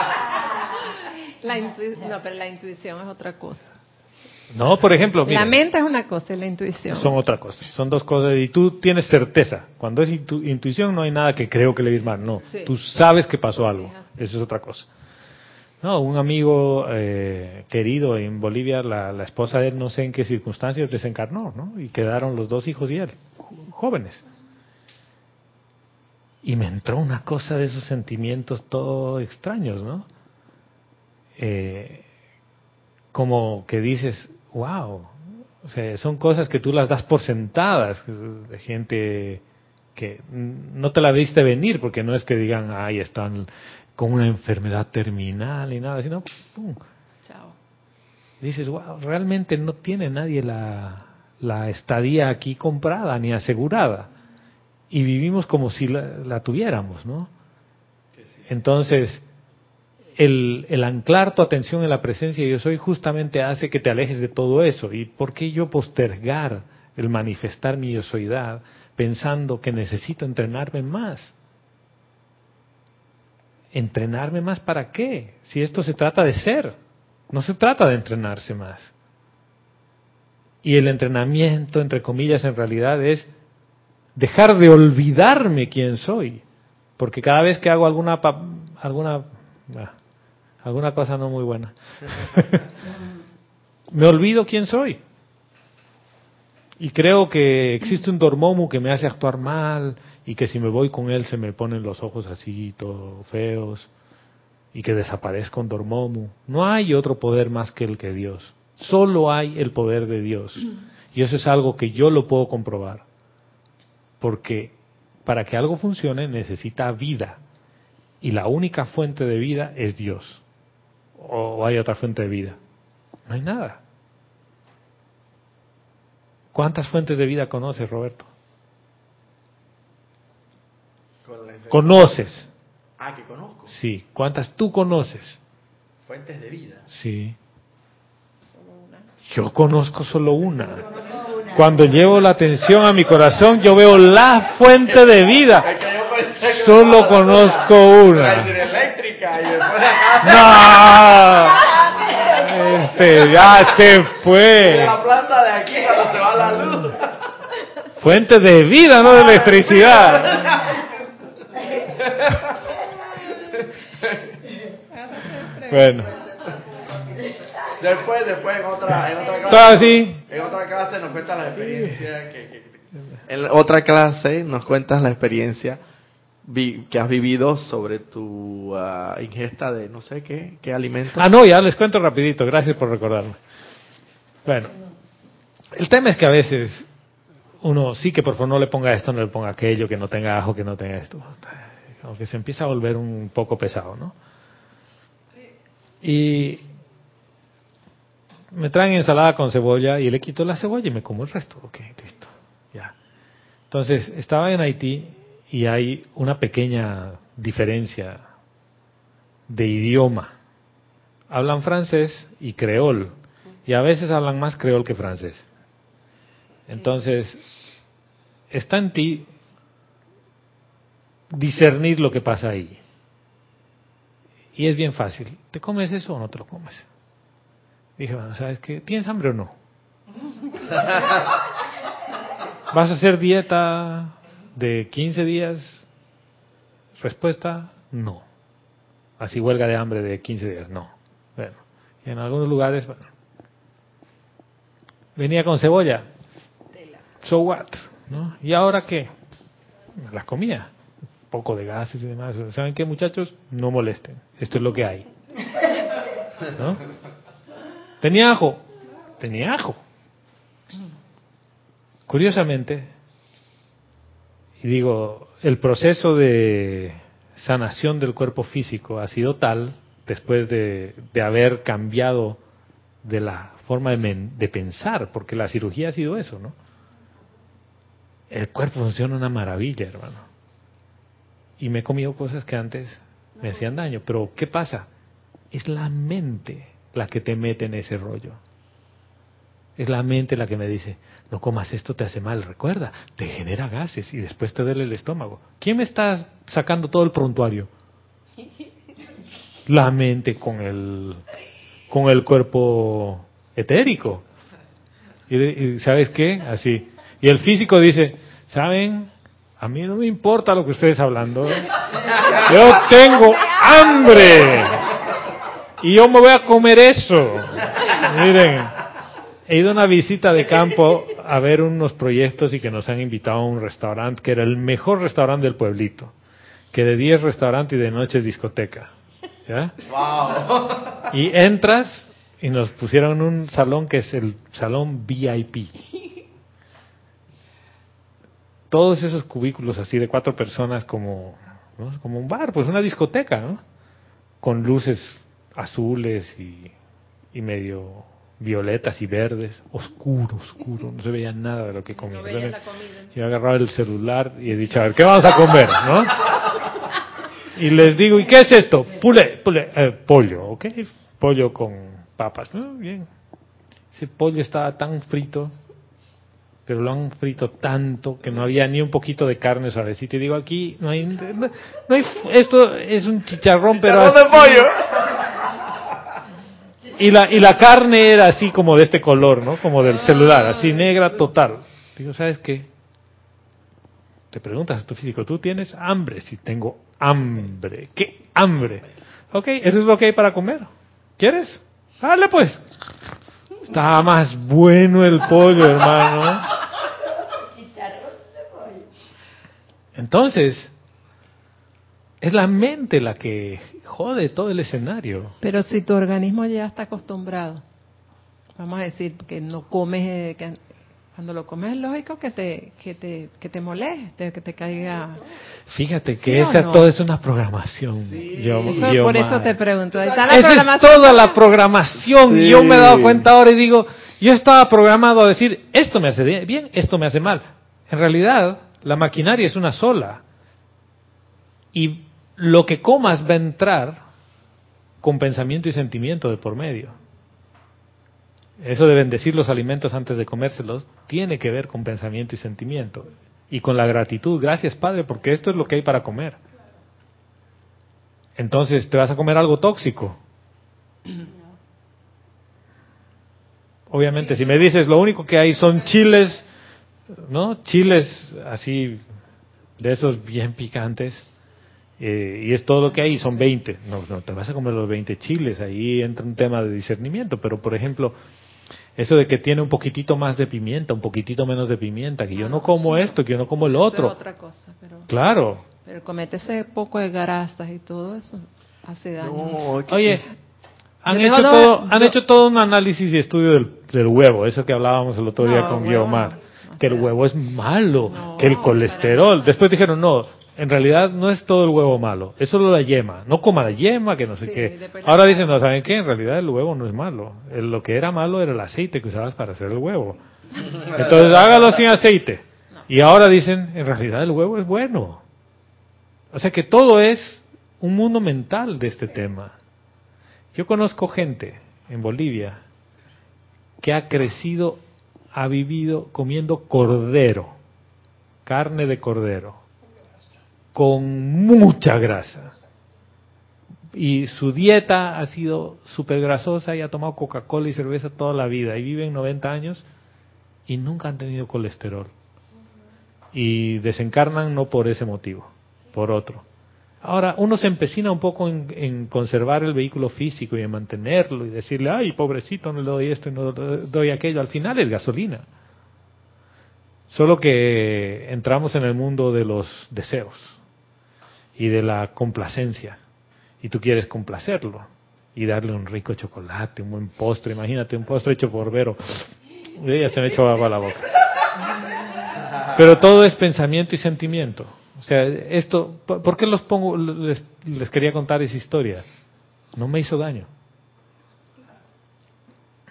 Speaker 3: La intui- no, pero la intuición es otra cosa.
Speaker 1: No, por ejemplo, mira,
Speaker 3: La mente es una cosa y la intuición.
Speaker 1: son otra cosa. Son dos cosas. Y tú tienes certeza. Cuando es intu- intuición no hay nada que creo que le ir mal. No,
Speaker 3: Sí.
Speaker 1: tú sabes que pasó algo. Eso es otra cosa. No, un amigo eh, querido en Bolivia, la, la esposa de él, no sé en qué circunstancias, desencarnó, ¿no? Y quedaron los dos hijos y él, jóvenes. Y me entró una cosa de esos sentimientos todo extraños, ¿no? Eh, como que dices, wow, o sea, son cosas que tú las das por sentadas, de gente que no te la viste venir, porque no es que digan, ay, están con una enfermedad terminal y nada, sino, pum,
Speaker 3: Chao.
Speaker 1: dices, wow, realmente no tiene nadie la, la estadía aquí comprada ni asegurada. Y vivimos como si la, la tuviéramos, ¿no? Entonces, el, anclar tu atención en la presencia de yo soy justamente hace que te alejes de todo eso. ¿Y por qué yo postergar el manifestar mi yo soydad pensando que necesito entrenarme más? ¿Entrenarme más para qué? Si esto se trata de ser, no se trata de entrenarse más. Y el entrenamiento, entre comillas, en realidad es dejar de olvidarme quién soy. Porque cada vez que hago alguna alguna ah, alguna cosa no muy buena, me olvido quién soy. Y creo que existe un dormomu que me hace actuar mal y que si me voy con él se me ponen los ojos así, todo feos y que desaparezca un dormomu. No hay otro poder más que el que Dios. Solo hay el poder de Dios. Y eso es algo que yo lo puedo comprobar. Porque para que algo funcione necesita vida. Y la única fuente de vida es Dios. ¿O hay otra fuente de vida? No hay nada. ¿Cuántas fuentes de vida conoces, Roberto? ¿Conoces?
Speaker 5: Ah, que conozco.
Speaker 1: Sí. ¿Cuántas tú conoces?
Speaker 5: Fuentes de vida.
Speaker 1: Sí. Yo conozco solo una. Cuando llevo la atención a mi corazón, yo veo la fuente de vida. Solo conozco una.
Speaker 5: Hidroeléctrica y después acá.
Speaker 1: ¡No! Este ya se
Speaker 5: de
Speaker 1: fue.
Speaker 5: la planta de aquí cuando se va la luz.
Speaker 1: Fuente de vida, no de electricidad. bueno,
Speaker 5: Después, después en otra, en otra
Speaker 1: todo
Speaker 5: clase,
Speaker 1: así.
Speaker 5: en otra clase nos cuentas la experiencia que, que- en otra clase nos cuentas la experiencia vi- que has vivido sobre tu ah, ingesta de no sé qué, qué alimento.
Speaker 1: Ah, no, ya les cuento rapidito, gracias por recordarme. Bueno, el tema es que a veces uno sí que por favor no le ponga esto, no le ponga aquello, que no tenga ajo, que no tenga esto. Como que se empieza a volver un poco pesado, ¿no? Y me traen ensalada con cebolla y le quito la cebolla y me como el resto. Ok, listo, ya. Entonces, estaba en Haití y hay una pequeña diferencia de idioma. Hablan francés y creol, y a veces hablan más creol que francés. Entonces, está en ti discernir lo que pasa ahí. Y es bien fácil. ¿Te comes eso o no te lo comes? Dije, bueno, ¿sabes qué? ¿Tienes hambre o no? ¿Vas a hacer dieta de 15 días? Respuesta, no. Así huelga de hambre de 15 días, no. Bueno, y en algunos lugares, bueno. Venía con cebolla. So what? ¿No? ¿Y ahora qué? Las comía. Un poco de gases y demás. ¿Saben qué, muchachos? No molesten. Esto es lo que hay. ¿No? ¿Tenía ajo? Tenía ajo. Curiosamente, y digo, el proceso de sanación del cuerpo físico ha sido tal, después de, de haber cambiado de la forma de, men- de pensar, porque la cirugía ha sido eso, ¿no? El cuerpo funciona una maravilla, hermano. Y me he comido cosas que antes me hacían daño, pero ¿qué pasa? Es la mente la que te mete en ese rollo. Es la mente la que me dice, no comas esto, te hace mal. Recuerda, te genera gases y después te duele el estómago. ¿Quién me está sacando todo el prontuario? La mente con el, con el cuerpo etérico. Y, ¿sabes qué? Así. Y el físico dice, ¿saben? A mí no me importa lo que ustedes hablando. Yo tengo hambre. Y yo me voy a comer eso. Miren, he ido a una visita de campo a ver unos proyectos y que nos han invitado a un restaurante que era el mejor restaurante del pueblito. Que de día es restaurante y de noche es discoteca. ¿Ya? Y entras y nos pusieron un salón que es el salón VIP. Todos esos cubículos así de cuatro personas como, ¿no? como un bar, pues una discoteca, ¿no? Con luces azules y, y medio violetas y verdes, oscuro, oscuro, no se veía nada de lo que comía. Entonces, Yo he agarrado el celular y he dicho, a ver, ¿qué vamos a comer? ¿no? Y les digo, ¿y qué es esto? Pule, pule, eh, pollo, ¿ok? Pollo con papas. ¿no? Bien. Ese pollo estaba tan frito, pero lo han frito tanto que no había ni un poquito de carne suavecita. Y digo, aquí no hay, no, no hay, esto es un chicharrón, pero
Speaker 5: ¡Chicharrón de pollo!
Speaker 1: Y la, y la carne era así como de este color, ¿no? Como del celular, así negra total. Digo, ¿sabes qué? Te preguntas a tu físico, ¿tú tienes hambre? Si tengo hambre. ¿Qué hambre? Ok, eso es lo que hay para comer. ¿Quieres? Dale pues. Estaba más bueno el pollo, hermano. Entonces, es la mente la que jode todo el escenario.
Speaker 3: Pero si tu organismo ya está acostumbrado, vamos a decir que no comes, eh, que cuando lo comes es lógico que te, que te, que te moleste, que te caiga.
Speaker 1: Fíjate
Speaker 3: ¿Sí
Speaker 1: que esa
Speaker 3: no?
Speaker 1: todo es una programación. Yo-
Speaker 3: Eso-
Speaker 1: yo
Speaker 3: por eso te pregunto. Ahí está la
Speaker 1: Esa es toda la programación. Y
Speaker 5: Sí.
Speaker 1: yo me he dado cuenta ahora y digo, yo estaba programado a decir, esto me hace bien, esto me hace mal. En realidad, la maquinaria es una sola. Y lo que comas va a entrar con pensamiento y sentimiento de por medio. Eso de bendecir los alimentos antes de comérselos tiene que ver con pensamiento y sentimiento. Y con la gratitud. Gracias, Padre, porque esto es lo que hay para comer. Entonces, ¿te vas a comer algo tóxico? Obviamente, si me dices lo único que hay son chiles ¿no? Chiles así, de esos bien picantes, eh, y es todo lo que hay, son 20. No, no te vas a comer los 20 chiles, ahí entra un tema de discernimiento, pero por ejemplo, eso de que tiene un poquitito más de pimienta, un poquitito menos de pimienta, que yo no como esto, que yo no como el
Speaker 3: Eso
Speaker 1: otro.
Speaker 3: es otra cosa, pero,
Speaker 1: Claro.
Speaker 3: pero comete ese poco de grasas y todo eso hace daño.
Speaker 5: No, es que-
Speaker 1: Oye, han hecho todo, han
Speaker 3: yo-
Speaker 1: hecho todo un análisis y estudio del, del huevo, eso que hablábamos el otro día con Guiomar, que el huevo es malo,
Speaker 3: no,
Speaker 1: que el colesterol. Después dijeron, no, en realidad no es todo el huevo malo, es solo la yema, no coma la yema, que no sé
Speaker 3: Sí,
Speaker 1: qué. Ahora dicen, no, ¿saben qué? En realidad el huevo no es malo, El- lo que era malo era el aceite que usabas para hacer el huevo. Entonces hágalo sin aceite. Y ahora dicen, en realidad el huevo es bueno. O sea que todo es un mundo mental de este tema. Yo conozco gente en Bolivia que ha crecido, ha vivido comiendo cordero, carne de cordero, con mucha grasa. Y su dieta ha sido súper grasosa y ha tomado Coca-Cola y cerveza toda la vida y viven 90 años y nunca han tenido colesterol. Y desencarnan no por ese motivo, por otro. Ahora, uno se empecina un poco en, en conservar el vehículo físico y en mantenerlo y decirle, ay, pobrecito, no le doy esto y no le doy aquello. Al final es gasolina. Solo que entramos en el mundo de los deseos y de la complacencia. Y tú quieres complacerlo y darle un rico chocolate, un buen postre. Imagínate, un postre hecho por Vero. Y ya se me echó agua a la boca. Pero todo es pensamiento y sentimiento. O sea, esto, ¿por por qué los pongo? Les, les quería contar esa historia. No me hizo daño.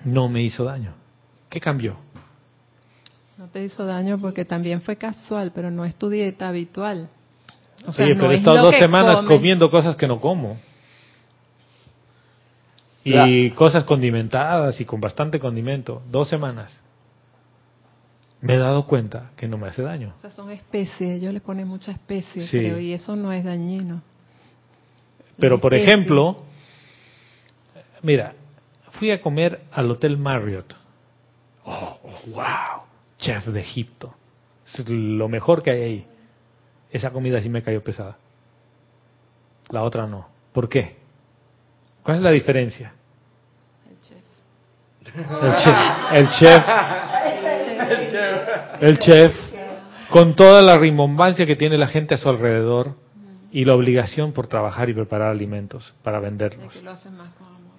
Speaker 1: No me hizo daño. ¿Qué cambió?
Speaker 3: No te hizo daño porque también fue casual, pero no es tu dieta habitual. O sea,
Speaker 1: Oye,
Speaker 3: no
Speaker 1: pero he
Speaker 3: es
Speaker 1: estado dos semanas comiendo cosas que no como. Y
Speaker 5: La-
Speaker 1: cosas condimentadas y con bastante condimento. Dos semanas. Me he dado cuenta que no me hace daño.
Speaker 3: O sea, son especies, ellos le ponen mucha especie,
Speaker 1: Sí.
Speaker 3: creo, y eso no es dañino.
Speaker 1: Pero, por ejemplo, mira, fui a comer al Hotel Marriott. Oh, wow, chef de Egipto. Es lo mejor que hay ahí. Esa comida sí me cayó pesada. La otra no. ¿Por qué? ¿Cuál es la diferencia? El chef. El chef. El chef. Con toda la rimbombancia que tiene la gente a su alrededor y la obligación por trabajar y preparar alimentos para
Speaker 3: De
Speaker 1: venderlos.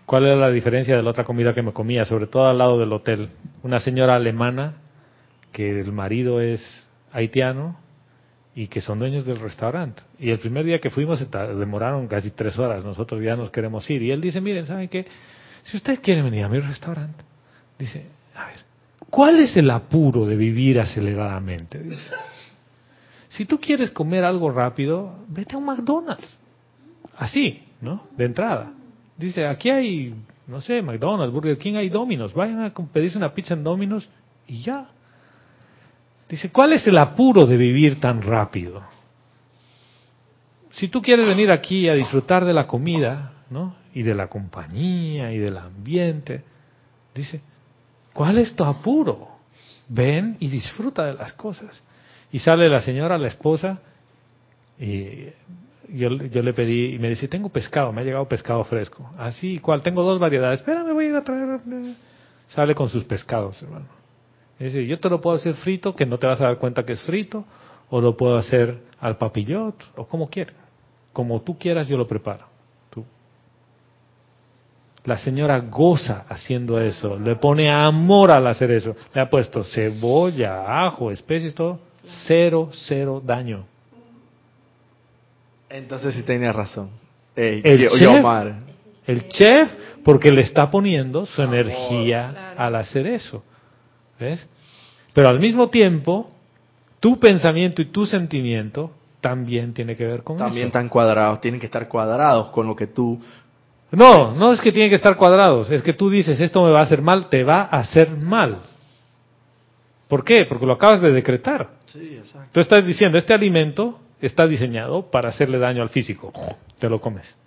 Speaker 1: ¿Cuál era la diferencia de la otra comida que me comía, sobre todo al lado del hotel? Una señora alemana que el marido es haitiano y que son dueños del restaurante. Y el primer día que fuimos se demoraron casi tres horas, nosotros ya nos queremos ir. Y él dice, miren, ¿saben qué? Si ustedes quieren venir a mi restaurante, dice, a ver, ¿cuál es el apuro de vivir aceleradamente? Dice, si tú quieres comer algo rápido, vete a un McDonald's. Así, ¿no? De entrada. Dice, aquí hay, no sé, McDonald's, Burger King, hay Domino's. Vayan a pedirse una pizza en Domino's y ya. Dice, ¿cuál es el apuro de vivir tan rápido? Si tú quieres venir aquí a disfrutar de la comida, ¿no? Y de la compañía y del ambiente, dice, ¿cuál es tu apuro? Ven y disfruta de las cosas. Y sale la señora, la esposa, y yo, yo le pedí, y me dice, tengo pescado, me ha llegado pescado fresco. Así, ¿cuál? Tengo dos variedades. Espera, me voy a ir a traer. Sale con sus pescados, hermano. Yo te lo puedo hacer frito, que no te vas a dar cuenta que es frito, o lo puedo hacer al papillot, o como quieras. Como tú quieras, yo lo preparo. Tú. La señora goza haciendo eso, le pone amor al hacer eso. Le ha puesto cebolla, ajo, especies, todo. Cero, cero daño.
Speaker 5: Entonces sí tenía razón.
Speaker 1: El
Speaker 5: yo-
Speaker 1: chef. El chef, porque le está poniendo su energía
Speaker 3: Claro.
Speaker 1: al hacer eso. ¿Ves? Pero al mismo tiempo, tu pensamiento y tu sentimiento también tiene que ver con
Speaker 5: También
Speaker 1: eso.
Speaker 5: están cuadrados, tienen que estar cuadrados con lo que tú...
Speaker 1: No, no es que tienen que estar cuadrados, es que tú dices, esto me va a hacer mal, te va a hacer mal. ¿Por qué? Porque lo acabas de decretar.
Speaker 5: Sí, exacto.
Speaker 1: Tú estás diciendo, este alimento está diseñado para hacerle daño al físico. Te lo comes.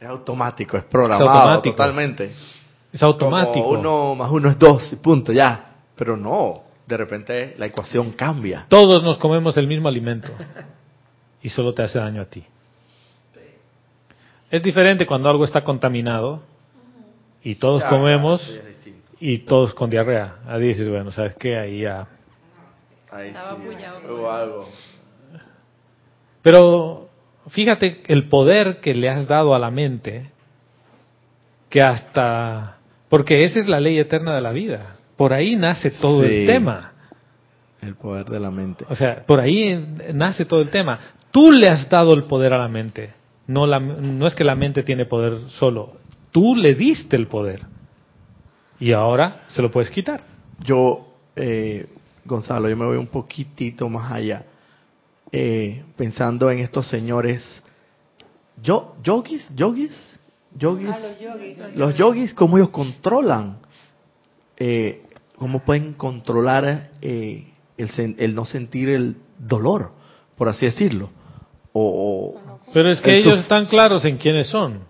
Speaker 5: Es automático, es programado
Speaker 1: automático.
Speaker 5: totalmente.
Speaker 1: Es automático.
Speaker 5: Como uno más uno es dos y punto, ya. Pero no. de repente la ecuación cambia.
Speaker 1: Todos nos comemos el mismo alimento y solo te hace daño a ti. Es diferente cuando algo está contaminado y todos comemos y todos con diarrea. Ahí dices, bueno, ¿sabes qué? Ahí ya.
Speaker 5: Ahí
Speaker 3: Estaba
Speaker 5: sí, hubo algo.
Speaker 1: Pero fíjate el poder que le has dado a la mente, que hasta... Porque esa es la ley eterna de la vida. Por ahí nace todo
Speaker 5: Sí.
Speaker 1: el tema.
Speaker 5: El poder de la mente.
Speaker 1: O sea, por ahí nace todo el tema. Tú le has dado el poder a la mente. No, la, no es que la mente tiene poder solo. Tú le diste el poder. Y ahora se lo puedes quitar.
Speaker 5: Yo, eh, Gonzalo, yo me voy un poquitito más allá. Eh, pensando en estos señores, yo, yogis, yogis, yogis,
Speaker 2: Ah, los yogis.
Speaker 5: los yogis, cómo ellos controlan, eh, cómo pueden controlar eh, el, no sentir el dolor, por así decirlo. O,
Speaker 1: Pero es que
Speaker 5: El
Speaker 1: ellos están claros en quiénes son.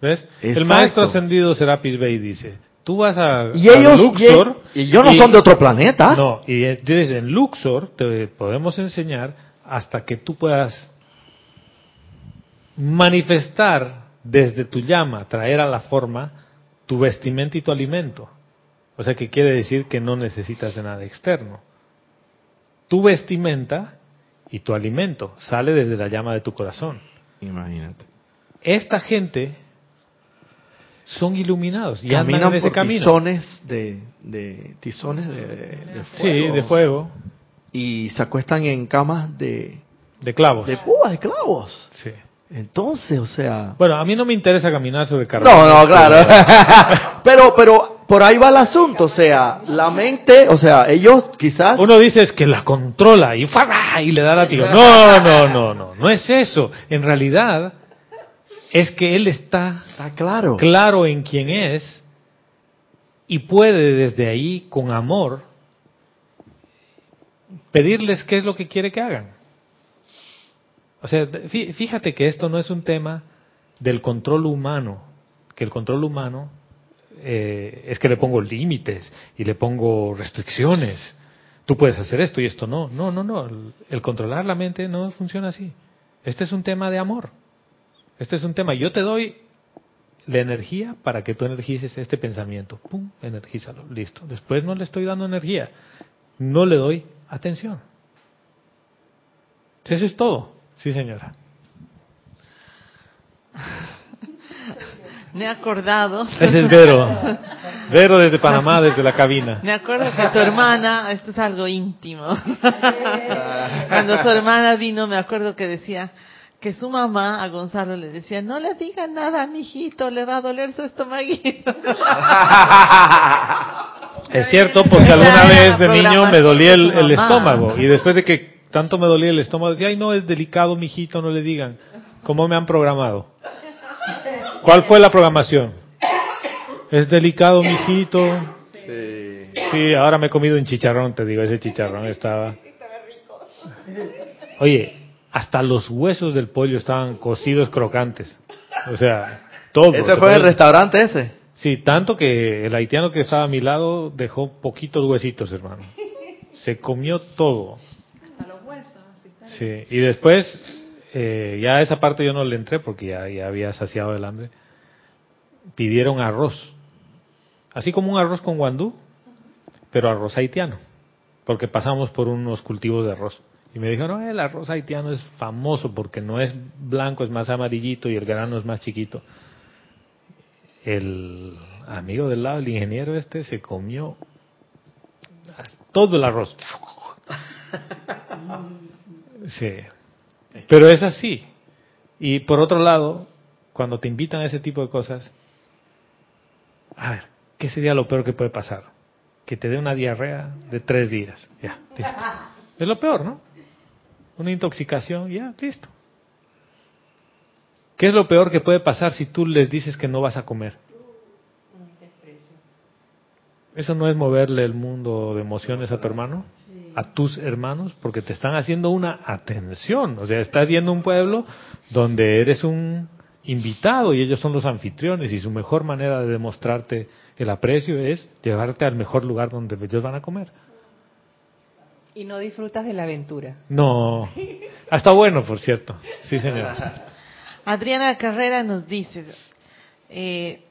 Speaker 1: ¿Ves? El maestro ascendido Serapis Bey dice, tú vas a,
Speaker 5: y
Speaker 1: a
Speaker 5: ellos,
Speaker 1: Luxor
Speaker 5: y, y ellos no
Speaker 1: y-
Speaker 5: son de otro planeta.
Speaker 1: No, y dices, en Luxor te podemos enseñar hasta que tú puedas manifestar desde tu llama, traer a la forma tu vestimenta y tu alimento. O sea que quiere decir que no necesitas de nada externo. Tu vestimenta y tu alimento sale desde la llama de tu corazón.
Speaker 5: Imagínate.
Speaker 1: Esta gente son iluminados y andan
Speaker 5: Caminan
Speaker 1: en ese
Speaker 5: por
Speaker 1: camino.
Speaker 5: tizones de, de tizones de, de fuego.
Speaker 1: Sí, de fuego,
Speaker 5: Y se acuestan en camas de,
Speaker 1: de clavos.
Speaker 5: de púas, de clavos.
Speaker 1: Sí.
Speaker 5: Entonces, o sea...
Speaker 1: Bueno, a mí no me interesa caminar sobre carbones.
Speaker 5: No, no, claro. pero, pero por ahí va el asunto, o sea, la mente, o sea, ellos quizás...
Speaker 1: Uno dice es que la controla y y le da la tiro. No, no, no, no, no es eso. En realidad es que él está
Speaker 5: Está claro.
Speaker 1: claro en quién es y puede desde ahí con amor pedirles qué es lo que quiere que hagan. O sea, fí- fíjate que esto no es un tema del control humano, que el control humano eh, es que le pongo límites y le pongo restricciones. Tú puedes hacer esto y esto no. No, no, no. El, controlar la mente no funciona así. Este es un tema de amor. Este es un tema. Yo te doy la energía para que tú energices este pensamiento. Pum, energízalo. Listo. Después no le estoy dando energía. No le doy atención. Eso es todo. Sí, señora.
Speaker 6: Me he acordado.
Speaker 1: Ese es Vero. Vero desde Panamá, desde la cabina.
Speaker 6: Me acuerdo que tu hermana, esto es algo íntimo. Cuando su hermana vino, me acuerdo que decía que su mamá a Gonzalo le decía, no le diga nada a mi hijito, le va a doler su estomaguito.
Speaker 1: Es cierto, porque
Speaker 6: Esa
Speaker 1: alguna vez de niño me dolía el,
Speaker 6: tu
Speaker 1: el estómago. Y después de que tanto me dolía el estómago, decía, ay, no, es delicado, mijito, no le digan. ¿Cómo me han programado? ¿Cuál fue la programación? Es delicado, mijito.
Speaker 5: Sí.
Speaker 1: Sí, ahora me he comido un chicharrón, te digo, ese chicharrón estaba... Oye, hasta los huesos del pollo estaban cocidos crocantes. O sea, todo.
Speaker 5: ¿Ese
Speaker 1: ¿te
Speaker 5: fue el restaurante ese?
Speaker 1: Sí, tanto que el haitiano que estaba a mi lado dejó poquitos huesitos, hermano. Se comió todo. Sí, y después, eh, ya a esa parte yo no le entré porque ya, ya había saciado el hambre. Pidieron arroz. Así como un arroz con guandú, pero arroz haitiano. Porque pasamos por unos cultivos de arroz. Y me dijeron, no, el arroz haitiano es famoso porque no es blanco, es más amarillito y el grano es más chiquito el amigo del lado, el ingeniero este, se comió todo el arroz. Sí. Pero es así. Y por otro lado, cuando te invitan a ese tipo de cosas, a ver, ¿qué sería lo peor que puede pasar? Que te dé una diarrea de tres días. Ya, listo. Es lo peor, ¿no? Una intoxicación, ya, listo. ¿Qué es lo peor que puede pasar si tú les dices que no vas a comer? ¿Eso no es moverle el mundo de emociones a tu hermano? A tus hermanos, porque te están haciendo una atención. O sea, estás yendo a un pueblo donde eres un invitado y ellos son los anfitriones y su mejor manera de demostrarte el aprecio es llevarte al mejor lugar donde ellos van a comer.
Speaker 2: Y no disfrutas de la aventura.
Speaker 1: No. Ah, está bueno, por cierto. Sí, señor.
Speaker 6: Adriana Carrera nos dice, eh,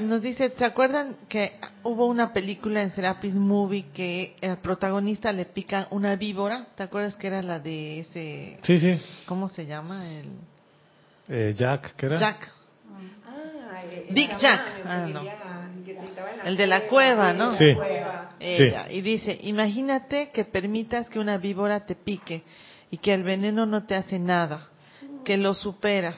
Speaker 6: nos dice, ¿se acuerdan que hubo una película en Serapis Movie que el protagonista le pica una víbora? ¿Te acuerdas que era la de ese,
Speaker 1: Sí, sí.
Speaker 6: ¿cómo se llama? El
Speaker 1: Eh, Jack, ¿qué era?
Speaker 6: Jack,
Speaker 2: Ah,
Speaker 6: Big Jack. Ah, no. el de la cueva, ¿no?
Speaker 1: Sí.
Speaker 6: Ella, y dice, imagínate que permitas que una víbora te pique y que el veneno no te hace nada, que lo superas.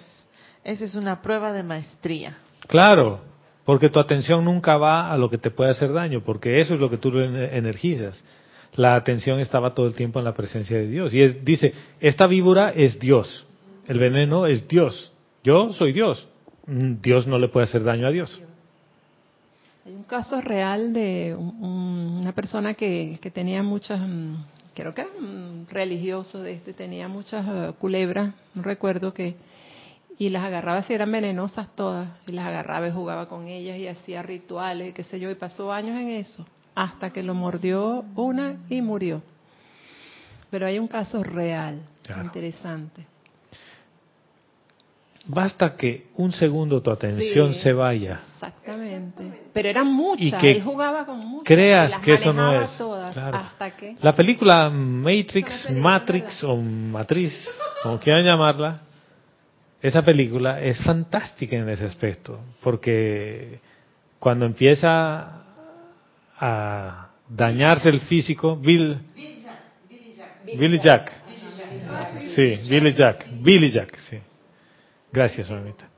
Speaker 6: Esa es una prueba de maestría.
Speaker 1: Claro, porque tu atención nunca va a lo que te puede hacer daño, porque eso es lo que tú energizas. La atención estaba todo el tiempo en la presencia de Dios. Y es- dice, esta víbora es Dios, el veneno es Dios, yo soy Dios. Mm, Dios no le puede hacer daño a Dios.
Speaker 3: Hay un caso real de un- un- una persona que, tenía muchas, mm, creo que era religioso de este, tenía muchas eh, culebras, no recuerdo que, y las agarraba, si eran venenosas todas, y las agarraba y jugaba con ellas y hacía rituales y qué sé yo, y pasó años en eso, hasta que lo mordió una y murió. Pero hay un caso real,
Speaker 1: Claro.
Speaker 3: interesante.
Speaker 1: Basta que un segundo tu atención
Speaker 3: Sí,
Speaker 1: se vaya.
Speaker 3: Exactamente. Pero eran muchas,
Speaker 1: que
Speaker 3: él jugaba con muchas.
Speaker 1: creas
Speaker 3: y las
Speaker 1: que eso no es.
Speaker 3: todas,
Speaker 1: Claro.
Speaker 3: hasta que...
Speaker 1: La película Matrix, Matrix o Matriz, como quieran llamarla, esa película es fantástica en ese aspecto, porque cuando empieza a dañarse el físico, Bill, Billy Jack, sí, Billy Jack, Billy Jack, sí. Gracias, mamita.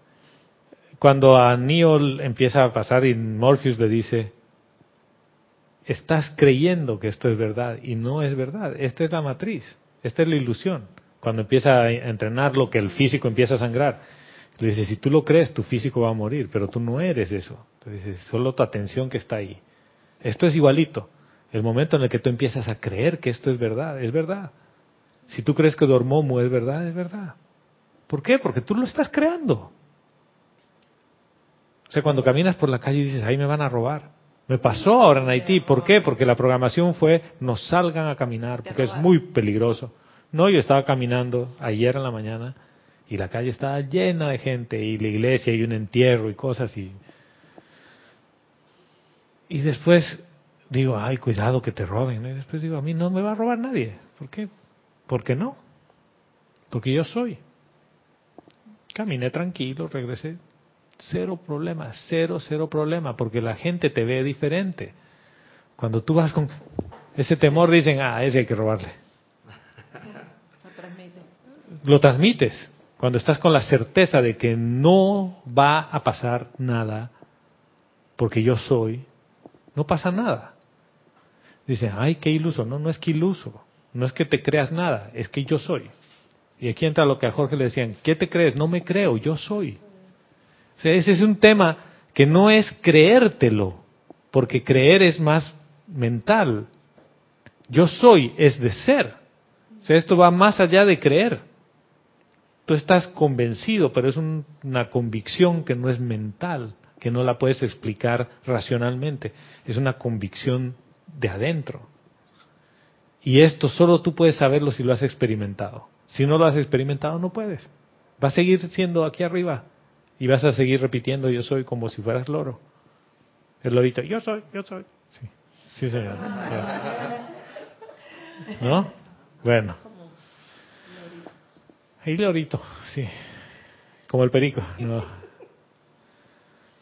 Speaker 1: Cuando a Neo empieza a pasar y Morpheus le dice, estás creyendo que esto es verdad y no es verdad. Esta es la matriz, esta es la ilusión. Cuando empieza a entrenar lo que el físico empieza a sangrar, le dice, si tú lo crees, tu físico va a morir, pero tú no eres eso. Entonces, solo tu atención que está ahí. Esto es igualito. El momento en el que tú empiezas a creer que esto es verdad, es verdad. Si tú crees que Dormomu es verdad, es verdad. ¿Por qué? Porque tú lo estás creando. O sea, cuando caminas por la calle y dices, ahí me van a robar. Me pasó ahora en Haití. ¿Por qué? Porque la programación fue, no salgan a caminar, porque es muy peligroso. No, yo estaba caminando ayer en la mañana y la calle estaba llena de gente y la iglesia y un entierro y cosas y... Y después digo, ay, cuidado que te roben. Y después digo, a mí no me va a robar nadie. ¿Por qué? ¿Por qué no? Porque yo soy. Caminé tranquilo, regresé. Cero problema, cero, cero problema, porque la gente te ve diferente. Cuando tú vas con ese temor, dicen, ah, ese hay que robarle.
Speaker 3: Lo transmite.
Speaker 1: Lo transmites. Cuando estás con la certeza de que no va a pasar nada, porque yo soy, no pasa nada. Dicen, ay, qué iluso. No, no es que iluso. No es que te creas nada, es que yo soy. Y aquí entra lo que a Jorge le decían, ¿qué te crees? No me creo, yo soy. Ese es un tema que no es creértelo, porque creer es más mental. Yo soy es de ser. O sea, esto va más allá de creer. Tú estás convencido, pero es un- una convicción que no es mental, que no la puedes explicar racionalmente. Es una convicción de adentro. Y esto solo tú puedes saberlo si lo has experimentado. Si no lo has experimentado, no puedes. Va a seguir siendo aquí arriba. Y vas a seguir repitiendo yo soy como si fueras loro. El lorito, yo soy, yo soy. Sí, sí señor. ¿No? Bueno. Ahí lorito, sí. Como el perico. No.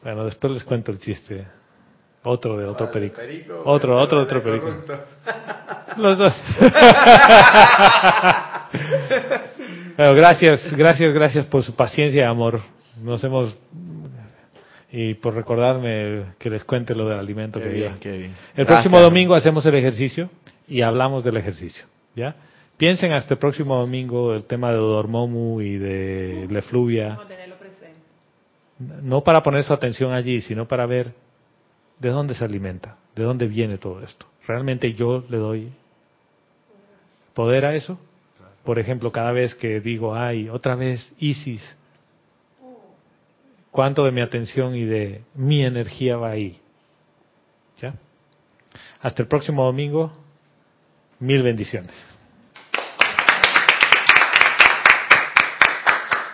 Speaker 1: Bueno, después les cuento el chiste. Otro de otro perico. Otro, otro, otro perico. Los dos. Bueno, gracias, gracias, gracias por su paciencia y amor. Nos hemos y por recordarme que les cuente lo del alimento
Speaker 5: Qué
Speaker 1: que
Speaker 5: bien,
Speaker 1: iba.
Speaker 5: qué bien.
Speaker 1: El
Speaker 5: Gracias.
Speaker 1: próximo domingo hacemos el ejercicio y hablamos del ejercicio, ¿ya? Piensen hasta el próximo domingo el tema de Dormomu y de Lefluvia, no para poner su atención allí, sino para ver de dónde se alimenta, de dónde viene todo esto. ¿Realmente yo le doy poder a eso? Por ejemplo, cada vez que digo, ay, otra vez Isis, ¿cuánto de mi atención y de mi energía va ahí? ¿Ya? Hasta el próximo domingo. Mil bendiciones.